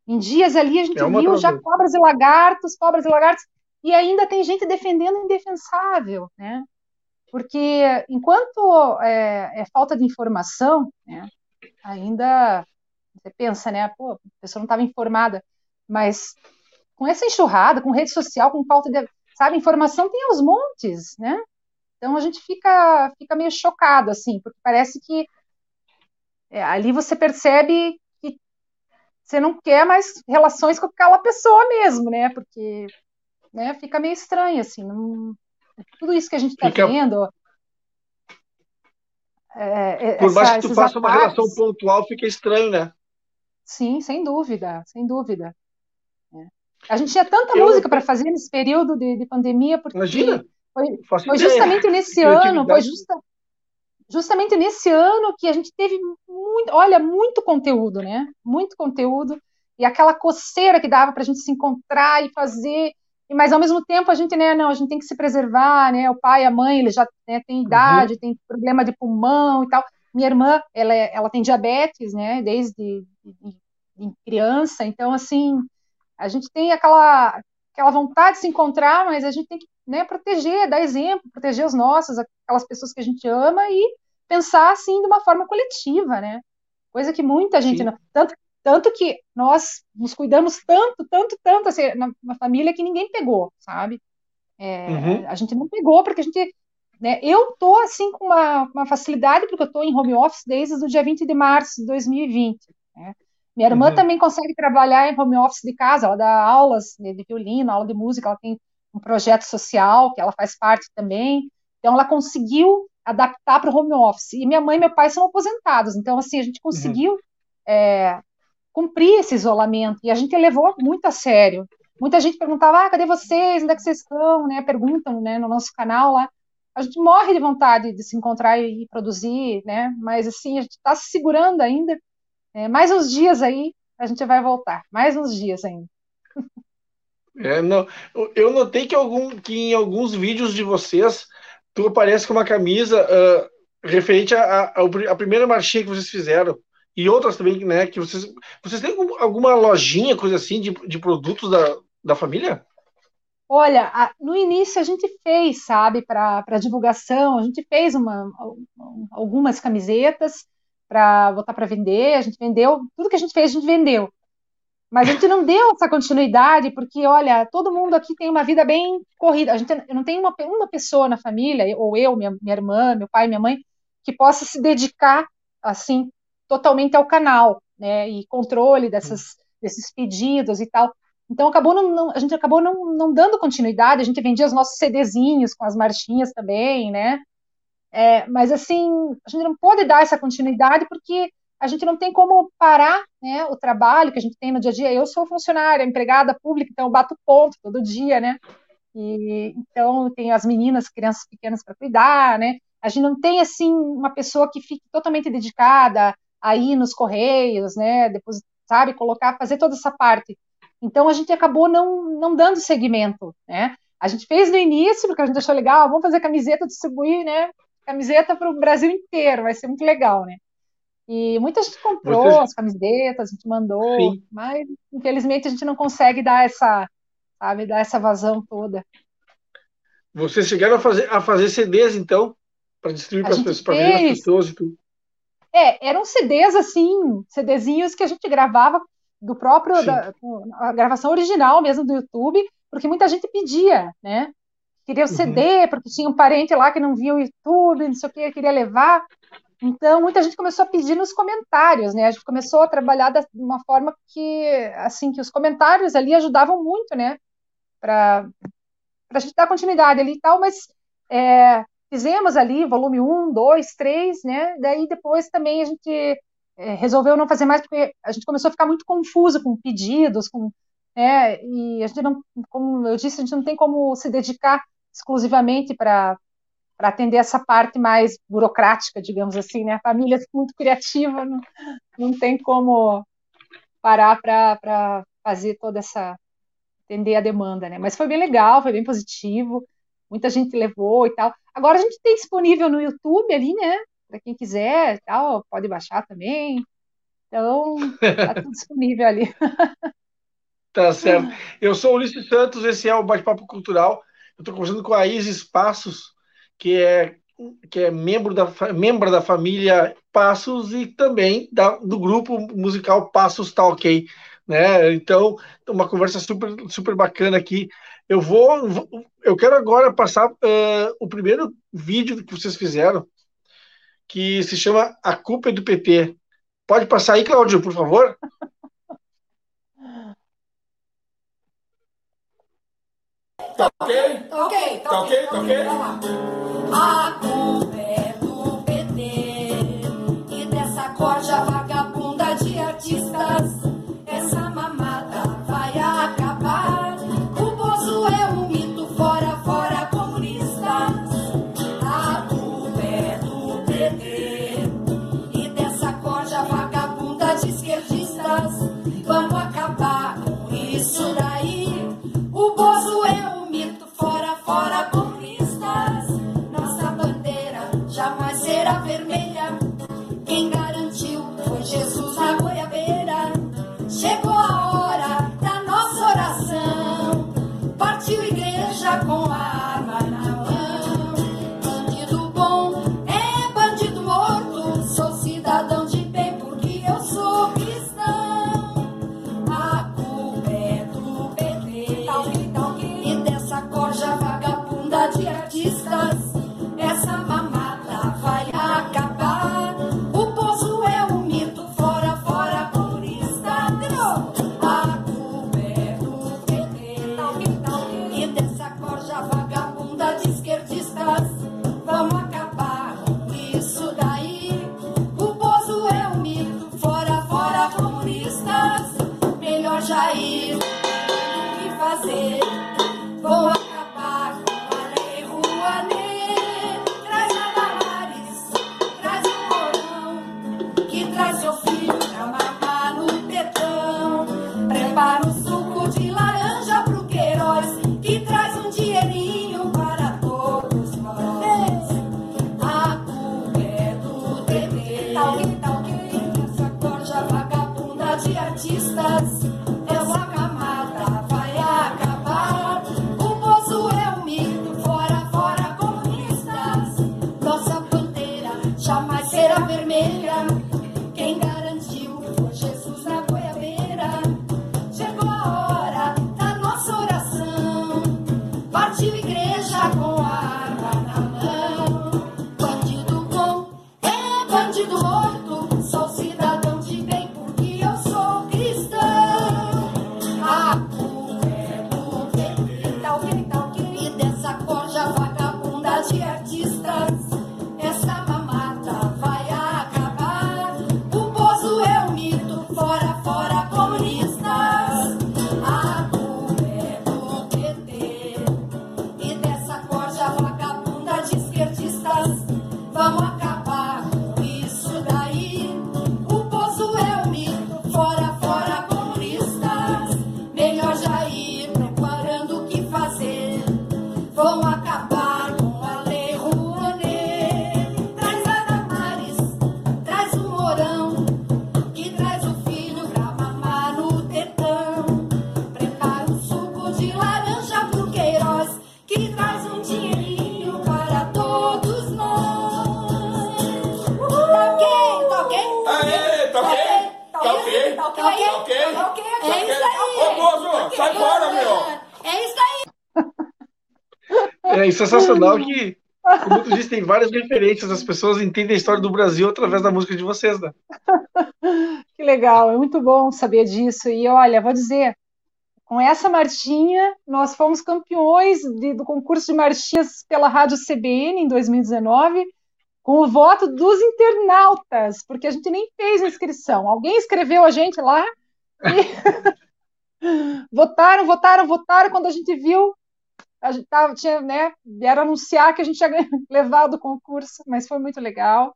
Em dias ali a gente é viu já cobras e lagartos, cobras e lagartos, e ainda tem gente defendendo o indefensável, né? Porque enquanto é, é falta de informação, né, ainda você pensa, né? Pô, a pessoa não estava informada, mas com essa enxurrada, com rede social, com falta de, sabe, informação tem aos montes, né? Então a gente fica, fica meio chocado, assim, porque parece que é, ali você percebe você não quer mais relações com aquela pessoa mesmo, né? Porque né, fica meio estranho, assim. Não... Tudo isso que a gente está fica... vendo. É, é Por mais que tu faça ataques... uma relação pontual, fica estranho, né? Sim, sem dúvida, sem dúvida. É. A gente tinha tanta eu... música para fazer nesse período de, de pandemia, porque Imagina. foi, foi justamente nesse ano, foi justa, justamente nesse ano que a gente teve muito, olha, muito conteúdo, né? Muito conteúdo e aquela coceira que dava para a gente se encontrar e fazer, mas ao mesmo tempo a gente, né, não, a gente tem que se preservar, né? O pai, a mãe, eles já né, têm idade, uhum. tem problema de pulmão e tal. Minha irmã, ela, é, ela tem diabetes, né? Desde de, de, de criança, então assim, a gente tem aquela aquela vontade de se encontrar, mas a gente tem que né, proteger, dar exemplo, proteger os nossos, aquelas pessoas que a gente ama e pensar assim de uma forma coletiva, né? Coisa que muita gente não, tanto tanto que nós nos cuidamos tanto, tanto, tanto assim, na, na família que ninguém pegou, sabe? É, uhum. A gente não pegou porque a gente né? Eu tô assim com uma, uma facilidade porque eu estou em home office desde o dia 20 de março de 2020. Né? Minha irmã uhum. também consegue trabalhar em home office de casa, ela dá aulas de, de violino, aula de música, ela tem um projeto social que ela faz parte também. Então ela conseguiu adaptar para o home office. E minha mãe e meu pai são aposentados, então assim a gente uhum. conseguiu uhum. é, cumprir esse isolamento e a gente levou muito a sério. Muita gente perguntava, ah, cadê vocês? Onde é que vocês estão? Né? Perguntam né, no nosso canal lá. A gente morre de vontade de se encontrar e produzir, né? Mas assim, a gente está se segurando ainda. É, mais uns dias aí, a gente vai voltar. Mais uns dias ainda. É, não, eu notei que, algum, que em alguns vídeos de vocês tu aparece com uma camisa uh, referente à primeira marchinha que vocês fizeram e outras também, né? Que vocês, vocês têm alguma lojinha, coisa assim, de, de produtos da, da família? Olha, a, no início a gente fez, sabe, para divulgação, a gente fez uma, algumas camisetas para botar para vender, a gente vendeu, tudo que a gente fez, a gente vendeu. Mas a gente não deu essa continuidade, porque, olha, todo mundo aqui tem uma vida bem corrida. A gente não tem uma, uma pessoa na família, ou eu, minha, minha irmã, meu pai, minha mãe, que possa se dedicar, assim, totalmente ao canal, né? E controle dessas, desses pedidos e tal. Então acabou não, não, a gente acabou não, não dando continuidade, a gente vendia os nossos CDzinhos com as marchinhas também, né? É, mas assim, a gente não pode dar essa continuidade porque a gente não tem como parar né, o trabalho que a gente tem no dia a dia. Eu sou funcionária, empregada pública, então eu bato ponto todo dia, né? E, então tem as meninas, crianças pequenas para cuidar, né? A gente não tem assim uma pessoa que fique totalmente dedicada a ir nos correios, né? Depois, sabe, colocar, fazer toda essa parte. Então a gente acabou não, não dando seguimento, né? A gente fez no início, porque a gente achou legal, vamos fazer camiseta, distribuir, né? Camiseta para o Brasil inteiro, vai ser muito legal, né? E muita gente comprou as camisetas, a gente mandou, Sim. mas infelizmente a gente não consegue dar essa, sabe, dar essa vazão toda. Vocês chegaram a fazer, a fazer CDs, então, para distribuir para as pessoas e tudo? É, eram CDs assim, CDzinhos que a gente gravava do próprio, da, a gravação original mesmo do YouTube, porque muita gente pedia, né? Queria o uhum. CD, porque tinha um parente lá que não via o YouTube, não sei o que, queria levar. Então, muita gente começou a pedir nos comentários, né? A gente começou a trabalhar de uma forma que, assim, que os comentários ali ajudavam muito, né? Para a gente dar continuidade ali e tal, mas é, fizemos ali volume 1, 2, 3, né? Daí depois também a gente é, resolveu não fazer mais porque a gente começou a ficar muito confuso com pedidos, com né, e a gente não, como eu disse, a gente não tem como se dedicar exclusivamente para para atender essa parte mais burocrática, digamos assim, né? A família é muito criativa, não, não tem como parar para fazer toda essa atender a demanda, né? Mas foi bem legal, foi bem positivo, muita gente levou e tal. Agora a gente tem disponível no YouTube ali, né? para quem quiser, tal, pode baixar também. Então, está tudo disponível ali. Tá certo. Eu sou Ulisses Santos, esse é o Bate-Papo Cultural. Eu estou conversando com a Isis Passos, que é, que é membro, da, membro da família Passos e também da, do grupo musical Passos Tá Ok. Né? Então, uma conversa super, super bacana aqui. Eu vou, eu quero agora passar uh, o primeiro vídeo que vocês fizeram, que se chama A Culpa é do PT. Pode passar aí, Cláudio, por favor? Tá ok? Tá ok, tá ok, tá ok. A culpa é do PT e dessa corja vagabunda O sensacional que, como tu disse, tem várias referências, as pessoas entendem a história do Brasil através da música de vocês, né? Que legal, é muito bom saber disso. E olha, vou dizer, com essa marchinha, nós fomos campeões de- do concurso de marchinhas pela Rádio CBN em 2019, com o voto dos internautas, porque a gente nem fez a inscrição. Alguém escreveu a gente lá e votaram, votaram, votaram. Quando a gente viu, a gente tava, tinha, né, vieram anunciar que a gente tinha levado o concurso, mas foi muito legal.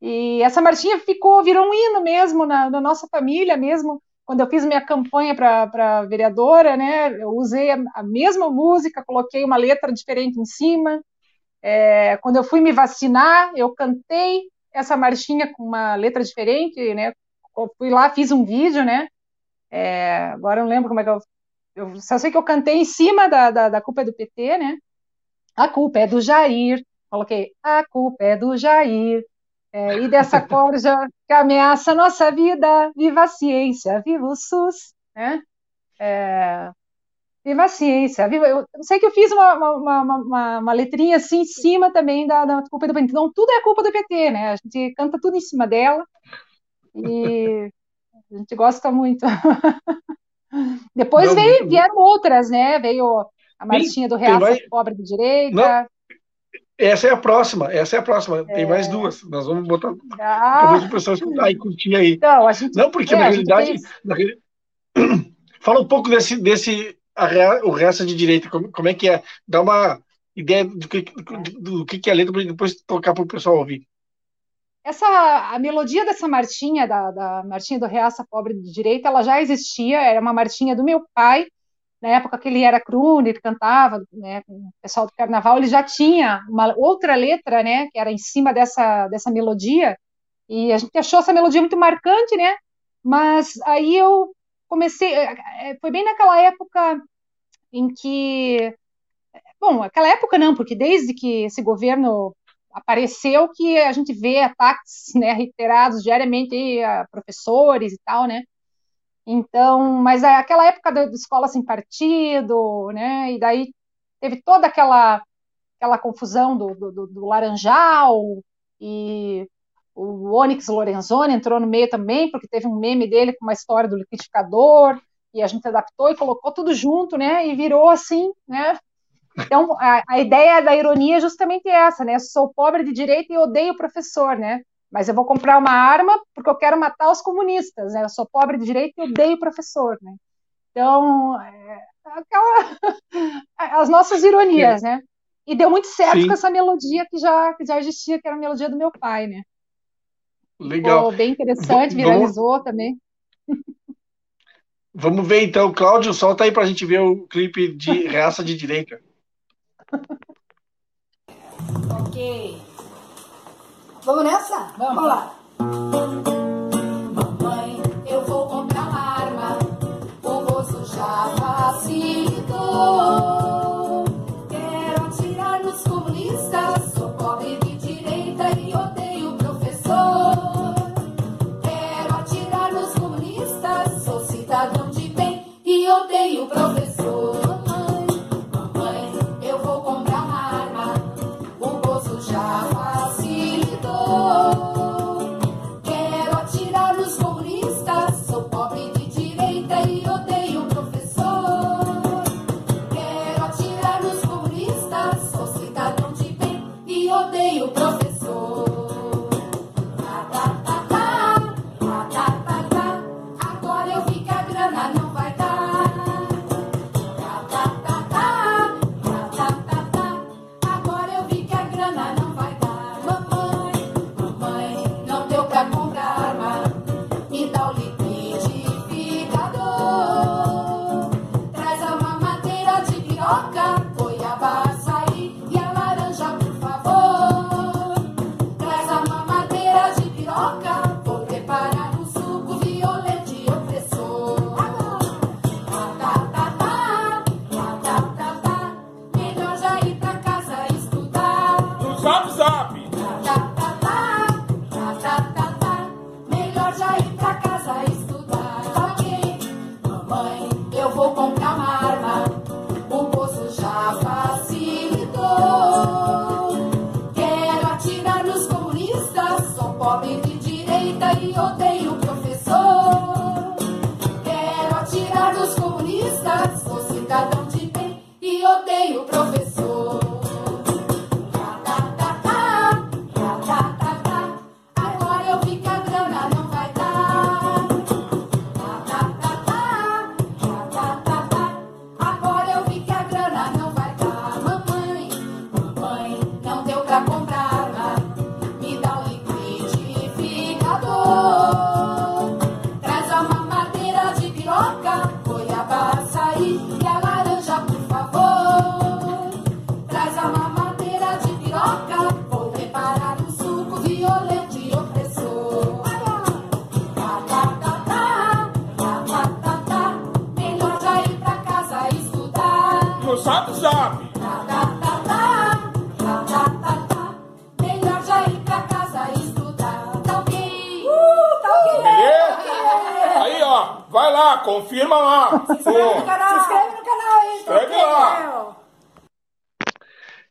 E essa marchinha ficou, virou um hino mesmo na, na nossa família mesmo. Quando eu fiz minha campanha para vereadora, né, eu usei a, a mesma música, coloquei uma letra diferente em cima. É, quando eu fui me vacinar, eu cantei essa marchinha com uma letra diferente, né? Eu fui lá, fiz um vídeo, né? É, agora eu não lembro como é que eu, eu só sei que eu cantei em cima da, da, da culpa é do PT, né? A culpa é do Jair. Coloquei, a culpa é do Jair. É, e dessa corja que ameaça a nossa vida, viva a ciência, viva o SUS, né? É, viva a ciência, viva. Eu eu sei que eu fiz uma, uma, uma, uma- uma letrinha assim em cima também da, da culpa do PT. Então, tudo é culpa do PT, né? A gente canta tudo em cima dela e a gente gosta muito. Depois Não, veio, vieram outras, né? Veio a marchinha do Reaça mais- Pobre de Direita. Não. Essa é a próxima, essa é a próxima. Tem mais duas. Nós vamos botar Ah, para o pessoal escutar e curtir aí. então, a gente Não, porque É, na realidade, na fala um pouco desse, desse a o resto de direita, como, como é que é? Dá uma ideia do que, do, do que é a letra para depois tocar para o pessoal ouvir. Essa, a melodia dessa marchinha, da, da marchinha do Reaça Pobre de Direita, ela já existia, era uma marchinha do meu pai, na época que ele era crooner, ele cantava, né, com o pessoal do carnaval, ele já tinha uma outra letra, né, que era em cima dessa, dessa melodia, e a gente achou essa melodia muito marcante, né, mas aí eu comecei, é, é, foi bem naquela época em que, bom, aquela época não, porque desde que esse governo apareceu que a gente vê ataques, né, reiterados diariamente a professores e tal, né? Então, mas é aquela época da escola sem partido, né? E daí teve toda aquela aquela confusão do, do- do Laranjal e o Onyx Lorenzoni entrou no meio também, porque teve um meme dele com uma história do liquidificador, e a gente adaptou e colocou tudo junto, né? E virou assim, né? Então, a, a ideia da ironia é justamente essa, né? Sou pobre de direita e odeio o professor, né? Mas eu vou comprar uma arma porque eu quero matar os comunistas, né? Eu sou pobre de direita e odeio o professor, né? Então, é, aquela, as nossas ironias, né? E deu muito certo Sim. com essa melodia que já, que já existia, que era a melodia do meu pai, né? Legal. Ficou bem interessante, Vamos- viralizou também. Vamos ver então, Cláudio, solta aí para a gente ver o clipe de Reaça de Direita. Ok. Vamos nessa? Vamos, lá. Mamãe, eu vou comprar uma arma. O moço já facilitou.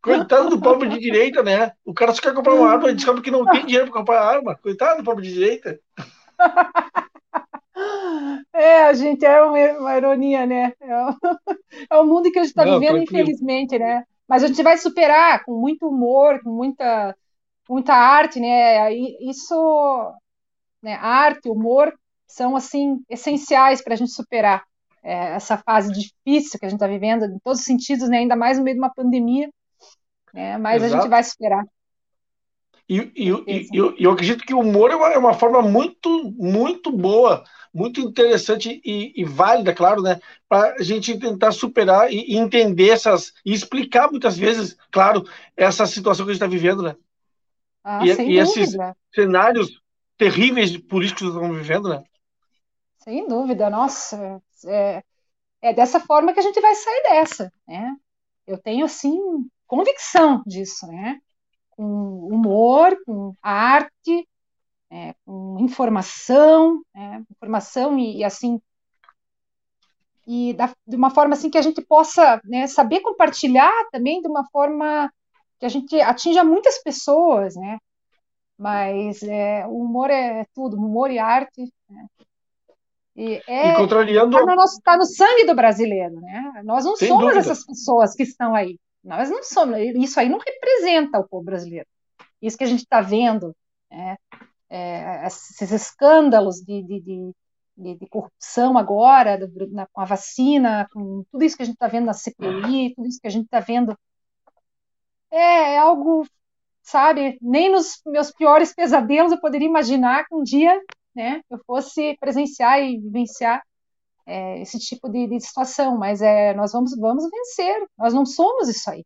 Coitado do pobre de direita, né? O cara só quer comprar uma arma e descobre que não tem dinheiro para comprar arma. Coitado do pobre de direita. É, a gente é uma, ironia, né? É o, é o mundo que a gente está vivendo, tranquilo. infelizmente, né? Mas a gente vai superar com muito humor, com muita, muita arte, né? Isso, né? Arte, humor são assim essenciais para a gente superar é, essa fase difícil que a gente está vivendo, em todos os sentidos, né? Ainda mais no meio de uma pandemia, né? Mas a Exato. gente vai superar. E, e, e, eu, eu acredito que o humor é uma, é uma forma muito, muito boa, muito interessante e, e válida, claro, né? Para a gente tentar superar e, entender essas. e explicar muitas vezes, claro, essa situação que a gente está vivendo, né? Ah, E- e esses-. Cenários terríveis políticos que estamos vivendo, né? Sem dúvida, nossa, é, é dessa forma que a gente vai sair dessa, né? Eu tenho, assim, convicção disso, né? Com humor, com arte, é, com informação, né? Informação e, e, assim, e da- de uma forma, assim, que a gente possa, né, saber compartilhar também de uma forma que a gente atinja muitas pessoas, né? Mas é, o humor é tudo, humor e arte, né? E é, E contrariando. Tá no, nosso, tá no sangue do brasileiro, né? Nós não Sem somos dúvida. essas pessoas que estão aí. Nós não somos. Isso aí não representa o povo brasileiro. Isso que a gente está vendo, né? É, esses escândalos de, de, de, de- de corrupção agora, na- com a vacina, com tudo isso que a gente está vendo na CPI, tudo isso que a gente está vendo, é, é algo, sabe? Nem nos meus piores pesadelos eu poderia imaginar que um dia, né, eu fosse presenciar e vivenciar é, esse tipo de, de situação, mas é, nós vamos, vamos vencer. Nós não somos isso aí.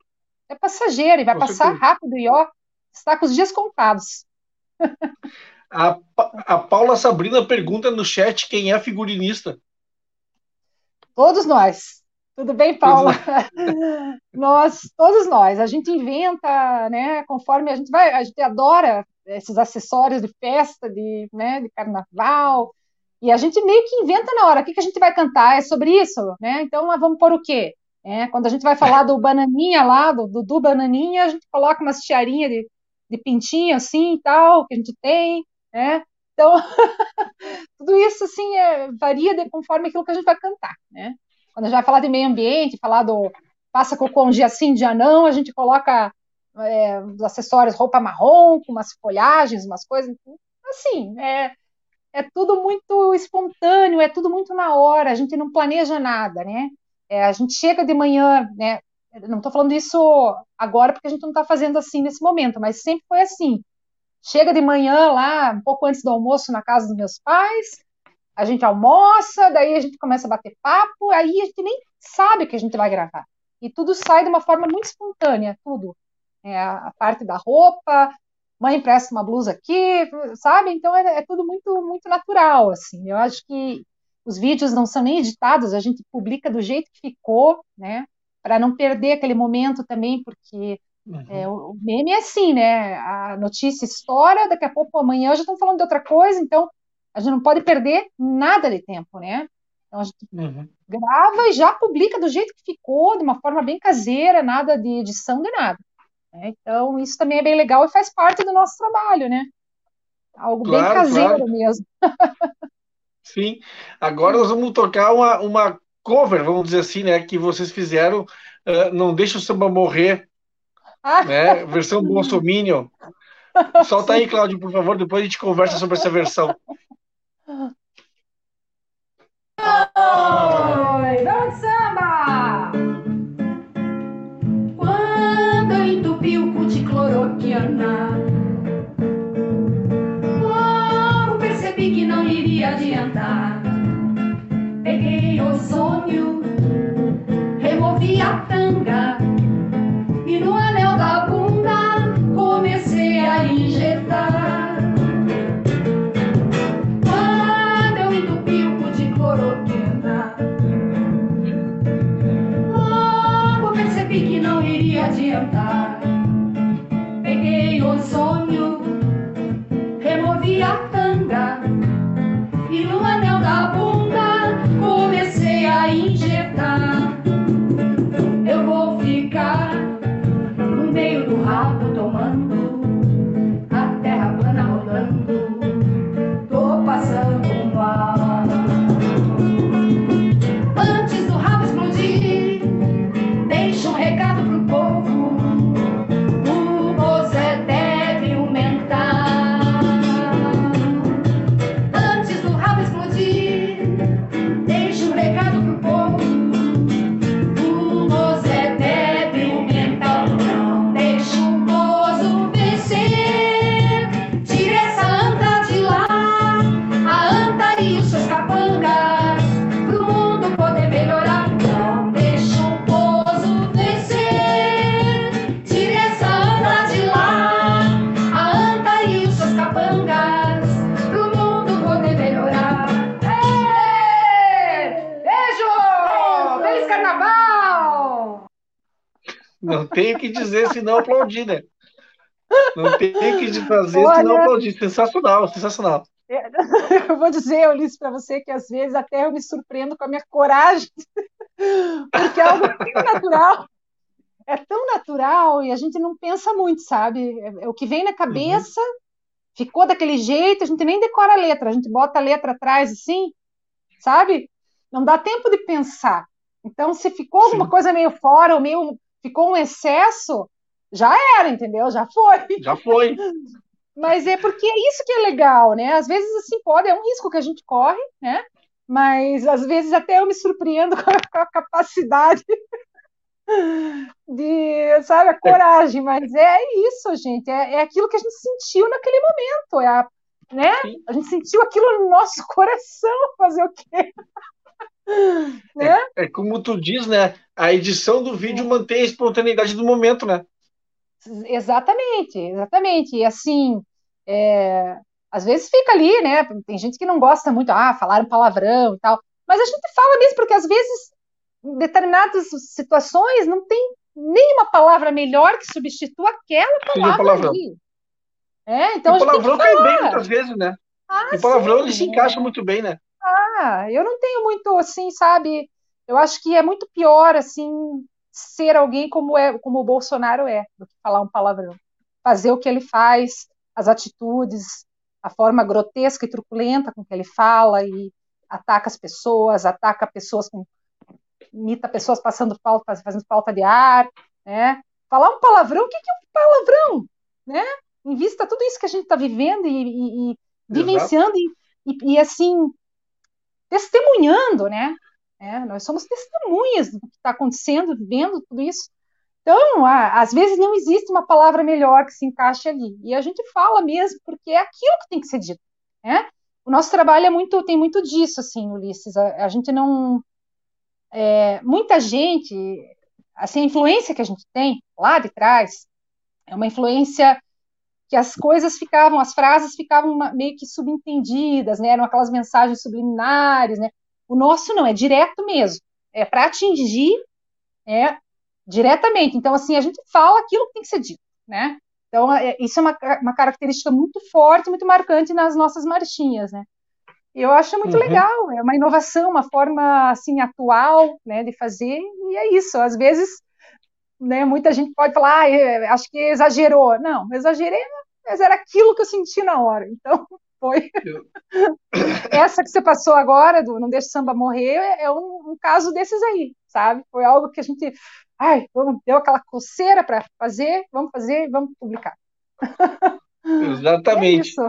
É passageiro e vai Com passar certeza. rápido e ó, está com os dias contados. A, a Paula Sabrina pergunta no chat quem é figurinista. Todos nós. Tudo bem, Paula? nós, todos nós. A gente inventa, né? Conforme a gente vai, a gente adora esses acessórios de festa, de, né, de carnaval. E a gente meio que inventa na hora. O que, que a gente vai cantar? É sobre isso, né? Então, nós vamos pôr o quê? É, quando a gente vai falar do Bananinha lá, do Dudu Bananinha, a gente coloca umas tiarinhas de, de pintinho assim e tal, que a gente tem, né? Então, tudo isso assim é, varia de, conforme aquilo que a gente vai cantar, né? Quando a gente vai falar de meio ambiente, falar do passa cocô um dia sim, dia não, a gente coloca é, os acessórios, roupa marrom, com umas folhagens, umas coisas. Assim, é, é tudo muito espontâneo, é tudo muito na hora, a gente não planeja nada, né? É, a gente chega de manhã, né? Não estou falando isso agora porque a gente não está fazendo assim nesse momento, mas sempre foi assim. Chega de manhã lá, um pouco antes do almoço, na casa dos meus pais, a gente almoça, daí a gente começa a bater papo, aí a gente nem sabe que a gente vai gravar. E tudo sai de uma forma muito espontânea, tudo. É, a parte da roupa, mãe empresta uma blusa aqui, sabe? Então é, é, tudo muito, muito natural, assim. Eu acho que os vídeos não são nem editados, a gente publica do jeito que ficou, né? Para não perder aquele momento também, porque uhum. é, o meme é assim, né? A notícia estoura, daqui a pouco amanhã já estão falando de outra coisa, então a gente não pode perder nada de tempo, né? Então a gente uhum. grava e já publica do jeito que ficou, de uma forma bem caseira, nada de edição, de nada. Né? Então isso também é bem legal e faz parte do nosso trabalho, né? Algo claro, bem caseiro claro. mesmo. Sim. Agora nós vamos tocar uma, uma cover, vamos dizer assim, né? Que vocês fizeram. Uh, não deixa o samba morrer. Ah. Né? Versão Bolsominion. Solta aí, Cláudio, por favor, depois a gente conversa sobre essa versão. Oi, vamos logo percebi que não iria adiantar. Peguei ozônio, removi a tanga Não tem o que dizer senão aplaudir, né? Não tem o que fazer Olha, senão aplaudir. Sensacional, sensacional. Eu vou dizer, Ulisses, para você que às vezes até eu me surpreendo com a minha coragem, porque é algo tão natural. É tão natural e a gente não pensa muito, sabe? É, é o que vem na cabeça, uhum. ficou daquele jeito, a gente nem decora a letra, a gente bota a letra atrás assim, sabe? Não dá tempo de pensar. Então, se ficou alguma Sim. coisa meio fora ou meio ficou um excesso, já era, entendeu? Já foi. Já foi. Mas é porque é isso que é legal, né? Às vezes, assim, pode, é um risco que a gente corre, né? Mas às vezes até eu me surpreendo com a, com a capacidade de, sabe, a coragem. Mas é isso, gente. É, é aquilo que a gente sentiu naquele momento. É a, né? A gente sentiu aquilo no nosso coração. Fazer o quê? Né? É, é, como tu diz, né? A edição do vídeo mantém a espontaneidade do momento, né? Exatamente, exatamente. E assim, é, às vezes fica ali, né? Tem gente que não gosta muito, ah, falar um palavrão e tal. Mas a gente fala mesmo, porque às vezes, em determinadas situações, não tem nenhuma palavra melhor que substitua aquela palavra palavrão. ali. É, então e o palavrão cai bem muitas vezes, né? Ah, e o palavrão sim, ele se encaixa muito bem, né? Ah, eu não tenho muito assim, sabe? Eu acho que é muito pior assim ser alguém como é, como o Bolsonaro é, do que falar um palavrão. Fazer o que ele faz, as atitudes, a forma grotesca e truculenta com que ele fala e ataca as pessoas, ataca pessoas com imita pessoas passando falta, fazendo falta de ar, né? Falar um palavrão, o que, que é um palavrão, né? Em vista tudo isso que a gente está vivendo e, e, e vivenciando e, e, e, assim testemunhando, né? É, nós somos testemunhas do que está acontecendo, vendo tudo isso. Então, às vezes não existe uma palavra melhor que se encaixe ali. E a gente fala mesmo porque é aquilo que tem que ser dito. Né? O nosso trabalho é muito, tem muito disso, assim, Ulisses. A, a gente não. É, muita gente, assim, a influência que a gente tem lá de trás é uma influência que as coisas ficavam, as frases ficavam meio que subentendidas, né? Eram aquelas mensagens subliminares, né? O nosso não, é direto mesmo. É para atingir é, diretamente. Então, assim, a gente fala aquilo que tem que ser dito, né? Então, é, isso é uma, uma característica muito forte, muito marcante nas nossas marchinhas, né? Eu acho muito Uhum. legal, é uma inovação, uma forma assim atual, né, de fazer, e é isso. Às vezes, né, muita gente pode falar, ah, é, acho que exagerou. Não, exagerei, mas era aquilo que eu senti na hora. Então, foi. Essa que você passou agora, do Não Deixe o Samba Morrer, é um, um caso desses aí, sabe? Foi algo que a gente, ai, vamos, deu aquela coceira para fazer, vamos fazer, vamos publicar. É Exatamente. isso,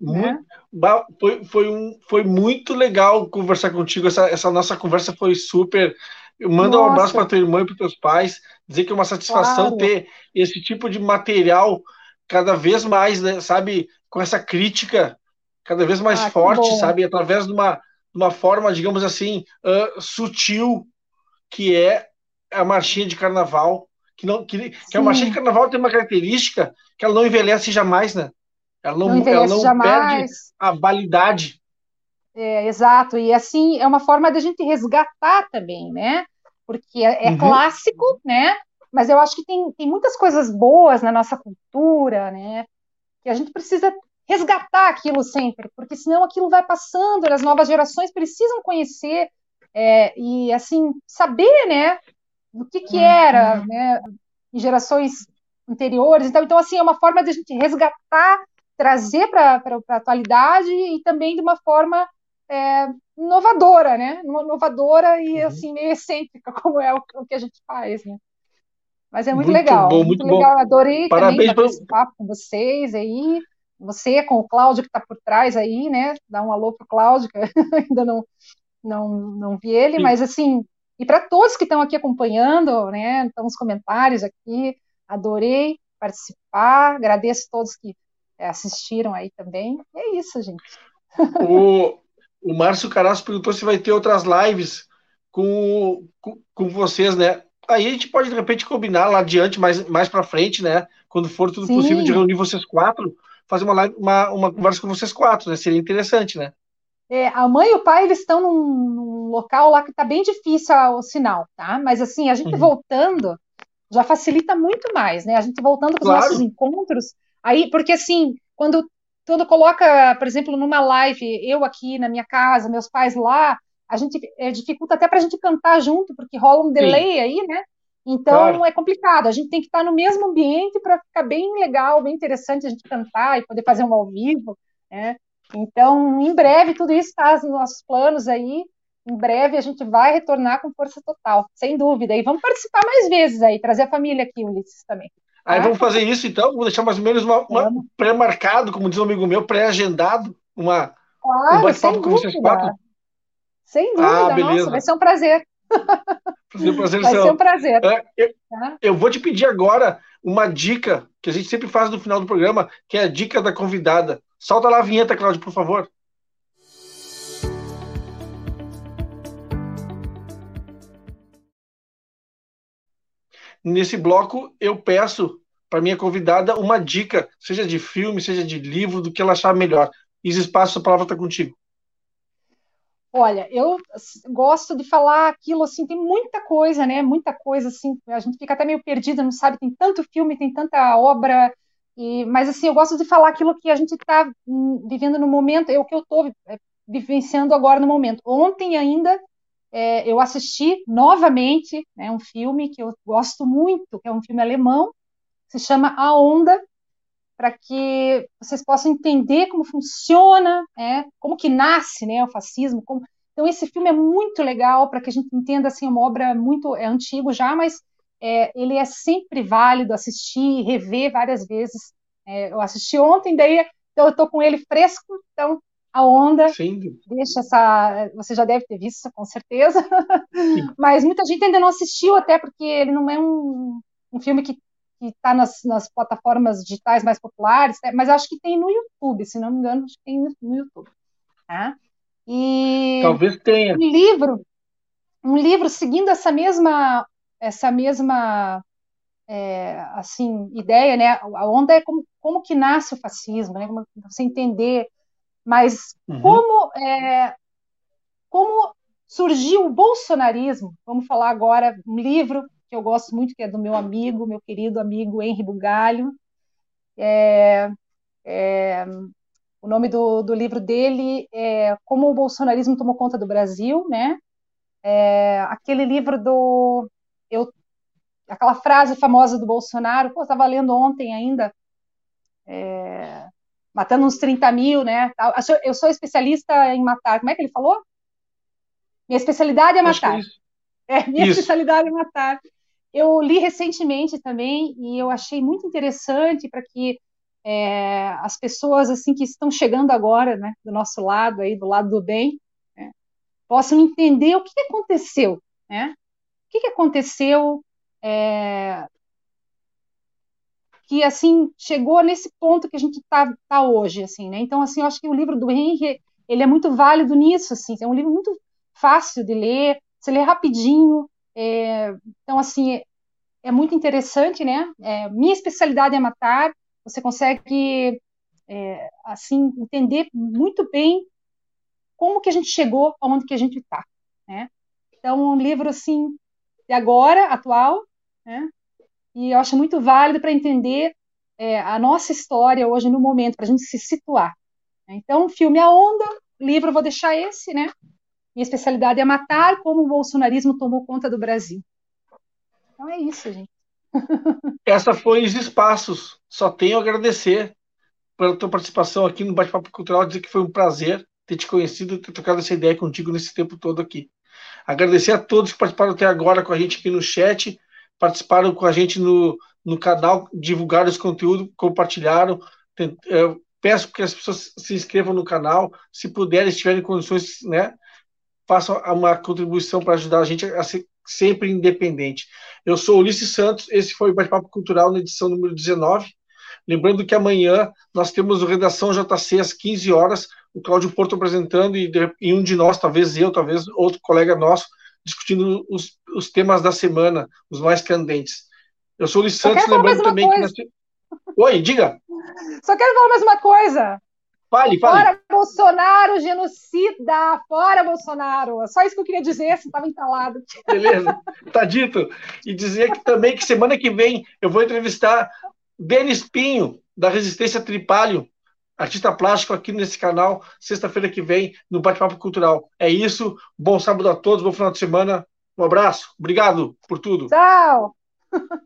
né? Muito- ba- foi, foi, um, foi muito legal conversar contigo. Essa, essa nossa conversa foi super. Manda um Nossa. abraço para tua irmã e para teus pais. Dizer que é uma satisfação Claro. ter esse tipo de material cada vez mais, né, sabe, com essa crítica cada vez mais Ah, forte, sabe, através de uma, uma forma, digamos assim, ah, sutil, que é a marchinha de carnaval. Que, não, que, que a marchinha de carnaval tem uma característica que ela não envelhece jamais, né? Ela não, Não ela não perde a validade. É, exato, e assim é uma forma da gente resgatar também, né? Porque é, é Uhum. clássico, né? Mas eu acho que tem, tem muitas coisas boas na nossa cultura, né? Que a gente precisa resgatar aquilo sempre, porque senão aquilo vai passando, as novas gerações precisam conhecer é, e assim saber, né? Do que que era, né? Em gerações anteriores. Então, então assim é uma forma de a gente resgatar, trazer para a atualidade e também de uma forma é, inovadora, né? Inovadora e Uhum. assim meio excêntrica, como é o, o que a gente faz, né? Mas é muito, Muito legal, bom, muito bom. legal. Adorei Parabéns também esse papo com vocês aí. Você com o Cláudio que está por trás aí, né? Dá um alô pro Cláudio, que ainda não, não, não vi ele, Sim. mas assim, e para todos que estão aqui acompanhando, né? Estão nos comentários aqui, adorei participar, agradeço a todos que é, assistiram aí também. E é isso, gente. O, o Márcio Caraço perguntou se vai ter outras lives com, com, com vocês, né? Aí a gente pode, de repente, combinar lá adiante, mais, mais para frente, né? Quando for tudo Sim. possível, de reunir vocês quatro, fazer uma, live, uma, uma conversa com vocês quatro, né? Seria interessante, né? É, a mãe e o pai eles estão num, num local lá que está bem difícil o sinal, tá? Mas assim, a gente Uhum. voltando já facilita muito mais, né? A gente voltando com os Claro. nossos encontros, aí, porque assim, quando quando coloca, por exemplo, numa live, eu aqui na minha casa, meus pais lá, a gente é, dificulta até para a gente cantar junto, porque rola um delay aí, né? Então Claro. é complicado. A gente tem que estar no mesmo ambiente para ficar bem legal, bem interessante a gente cantar e poder fazer um ao vivo, né? Então, em breve, tudo isso está nos nossos planos aí. Em breve a gente vai retornar com força total, sem dúvida. E vamos participar mais vezes aí, trazer a família aqui, Ulisses, também. Aí Ah. vamos fazer isso, então. Vou deixar mais ou menos uma, uma Vamos. pré-marcado, como diz um amigo meu, pré-agendado, uma, um Claro, bate-papo sem com vocês quatro. Sem Ah, dúvida, beleza. nossa, vai ser um prazer. Fazer um prazer, Vai ser um prazer. Eu, Tá? eu vou te pedir agora uma dica que a gente sempre faz no final do programa, que é a dica da convidada. Solta lá a vinheta, Cláudio, por favor. Nesse bloco, eu peço para minha convidada uma dica, seja de filme, seja de livro, do que ela achar melhor. Isa Espaço, a palavra está contigo. Olha, eu gosto de falar aquilo assim, tem muita coisa, né? Muita coisa assim, a gente fica até meio perdida, não sabe, tem tanto filme, tem tanta obra, e, mas assim, eu gosto de falar aquilo que a gente está vivendo no momento, é o que eu estou vivenciando agora no momento. Ontem ainda é, eu assisti novamente né, um filme que eu gosto muito, que é um filme alemão, se chama A Onda, para que vocês possam entender como funciona, né, como que nasce né, o fascismo. Como... Então, esse filme é muito legal para que a gente entenda assim, uma obra muito é antigo já, mas é, ele é sempre válido assistir, rever várias vezes. É, eu assisti ontem, daí então eu estou com ele fresco, então a onda Sim. deixa essa. Você já deve ter visto, com certeza, mas muita gente ainda não assistiu, até porque ele não é um, um filme que está nas, nas, plataformas digitais mais populares, né? mas acho que tem no YouTube, se não me engano, acho que tem no, no YouTube. Tá? E Talvez tenha. Um livro, um livro seguindo essa mesma, essa mesma é, assim, ideia, né? A onda é como, como que nasce o fascismo, né? Como você entender, mas uhum. como, é, como surgiu o bolsonarismo, vamos falar agora, um livro que eu gosto muito, que é do meu amigo, meu querido amigo Henri Bugalho. É, é, o nome do, do livro dele é Como o Bolsonarismo Tomou Conta do Brasil, né? É, aquele livro do. Eu, aquela frase famosa do Bolsonaro, pô, estava lendo ontem ainda, é, matando uns 30 mil, né? Eu sou especialista em matar. Como é que ele falou? Minha especialidade é matar. É, minha isso. especialidade é matar. Eu li recentemente também e eu achei muito interessante para que é, as pessoas assim que estão chegando agora, né, do nosso lado aí, do lado do bem, né, possam entender o que aconteceu, né? O que aconteceu é, que assim chegou nesse ponto que a gente está tá hoje, assim, né? Então, assim, eu acho que o livro do Henry ele é muito válido nisso, assim, é um livro muito fácil de ler, você lê rapidinho, é, então, assim, é, é, muito interessante, né? É, minha especialidade é matar, você consegue, é, assim, entender muito bem como que a gente chegou aonde que a gente está, né? Então, um livro, assim, de agora, atual, né? E eu acho muito válido para entender é, a nossa história hoje no momento, para a gente se situar. Então, filme A Onda, livro eu vou deixar esse, né? Minha especialidade é matar como o bolsonarismo tomou conta do Brasil. Então é isso, gente. Essa foi os espaços. Só tenho a agradecer pela tua participação aqui no Bate-Papo Cultural, dizer que foi um prazer ter te conhecido ter trocado essa ideia contigo nesse tempo todo aqui. Agradecer a todos que participaram até agora com a gente aqui no chat, participaram com a gente no, no canal, divulgaram esse conteúdo, compartilharam. Eu peço que as pessoas se inscrevam no canal, se puderem, se tiverem condições, né, façam uma contribuição para ajudar a gente a ser sempre independente. Eu sou Ulisses Santos, esse foi o Bate-Papo Cultural na edição número 19. Lembrando que amanhã nós temos o Redação JC às 15 horas, o Cláudio Porto apresentando e, e um de nós, talvez eu, talvez outro colega nosso, discutindo os, os temas da semana, os mais candentes. Eu sou o Ulisses Santos, lembrando também coisa. que nós... Oi, diga. Só quero falar mais uma coisa. Fale, fale. Fora Bolsonaro, genocida! Fora Bolsonaro! Só isso que eu queria dizer, você estava entalado. Beleza, tá dito. E dizer que também que semana que vem eu vou entrevistar Denis Pinho, da Resistência Tripalho, artista plástico aqui nesse canal, sexta-feira que vem, no Bate-Papo Cultural. É isso. Bom sábado a todos, bom final de semana. Um abraço. Obrigado por tudo. Tchau.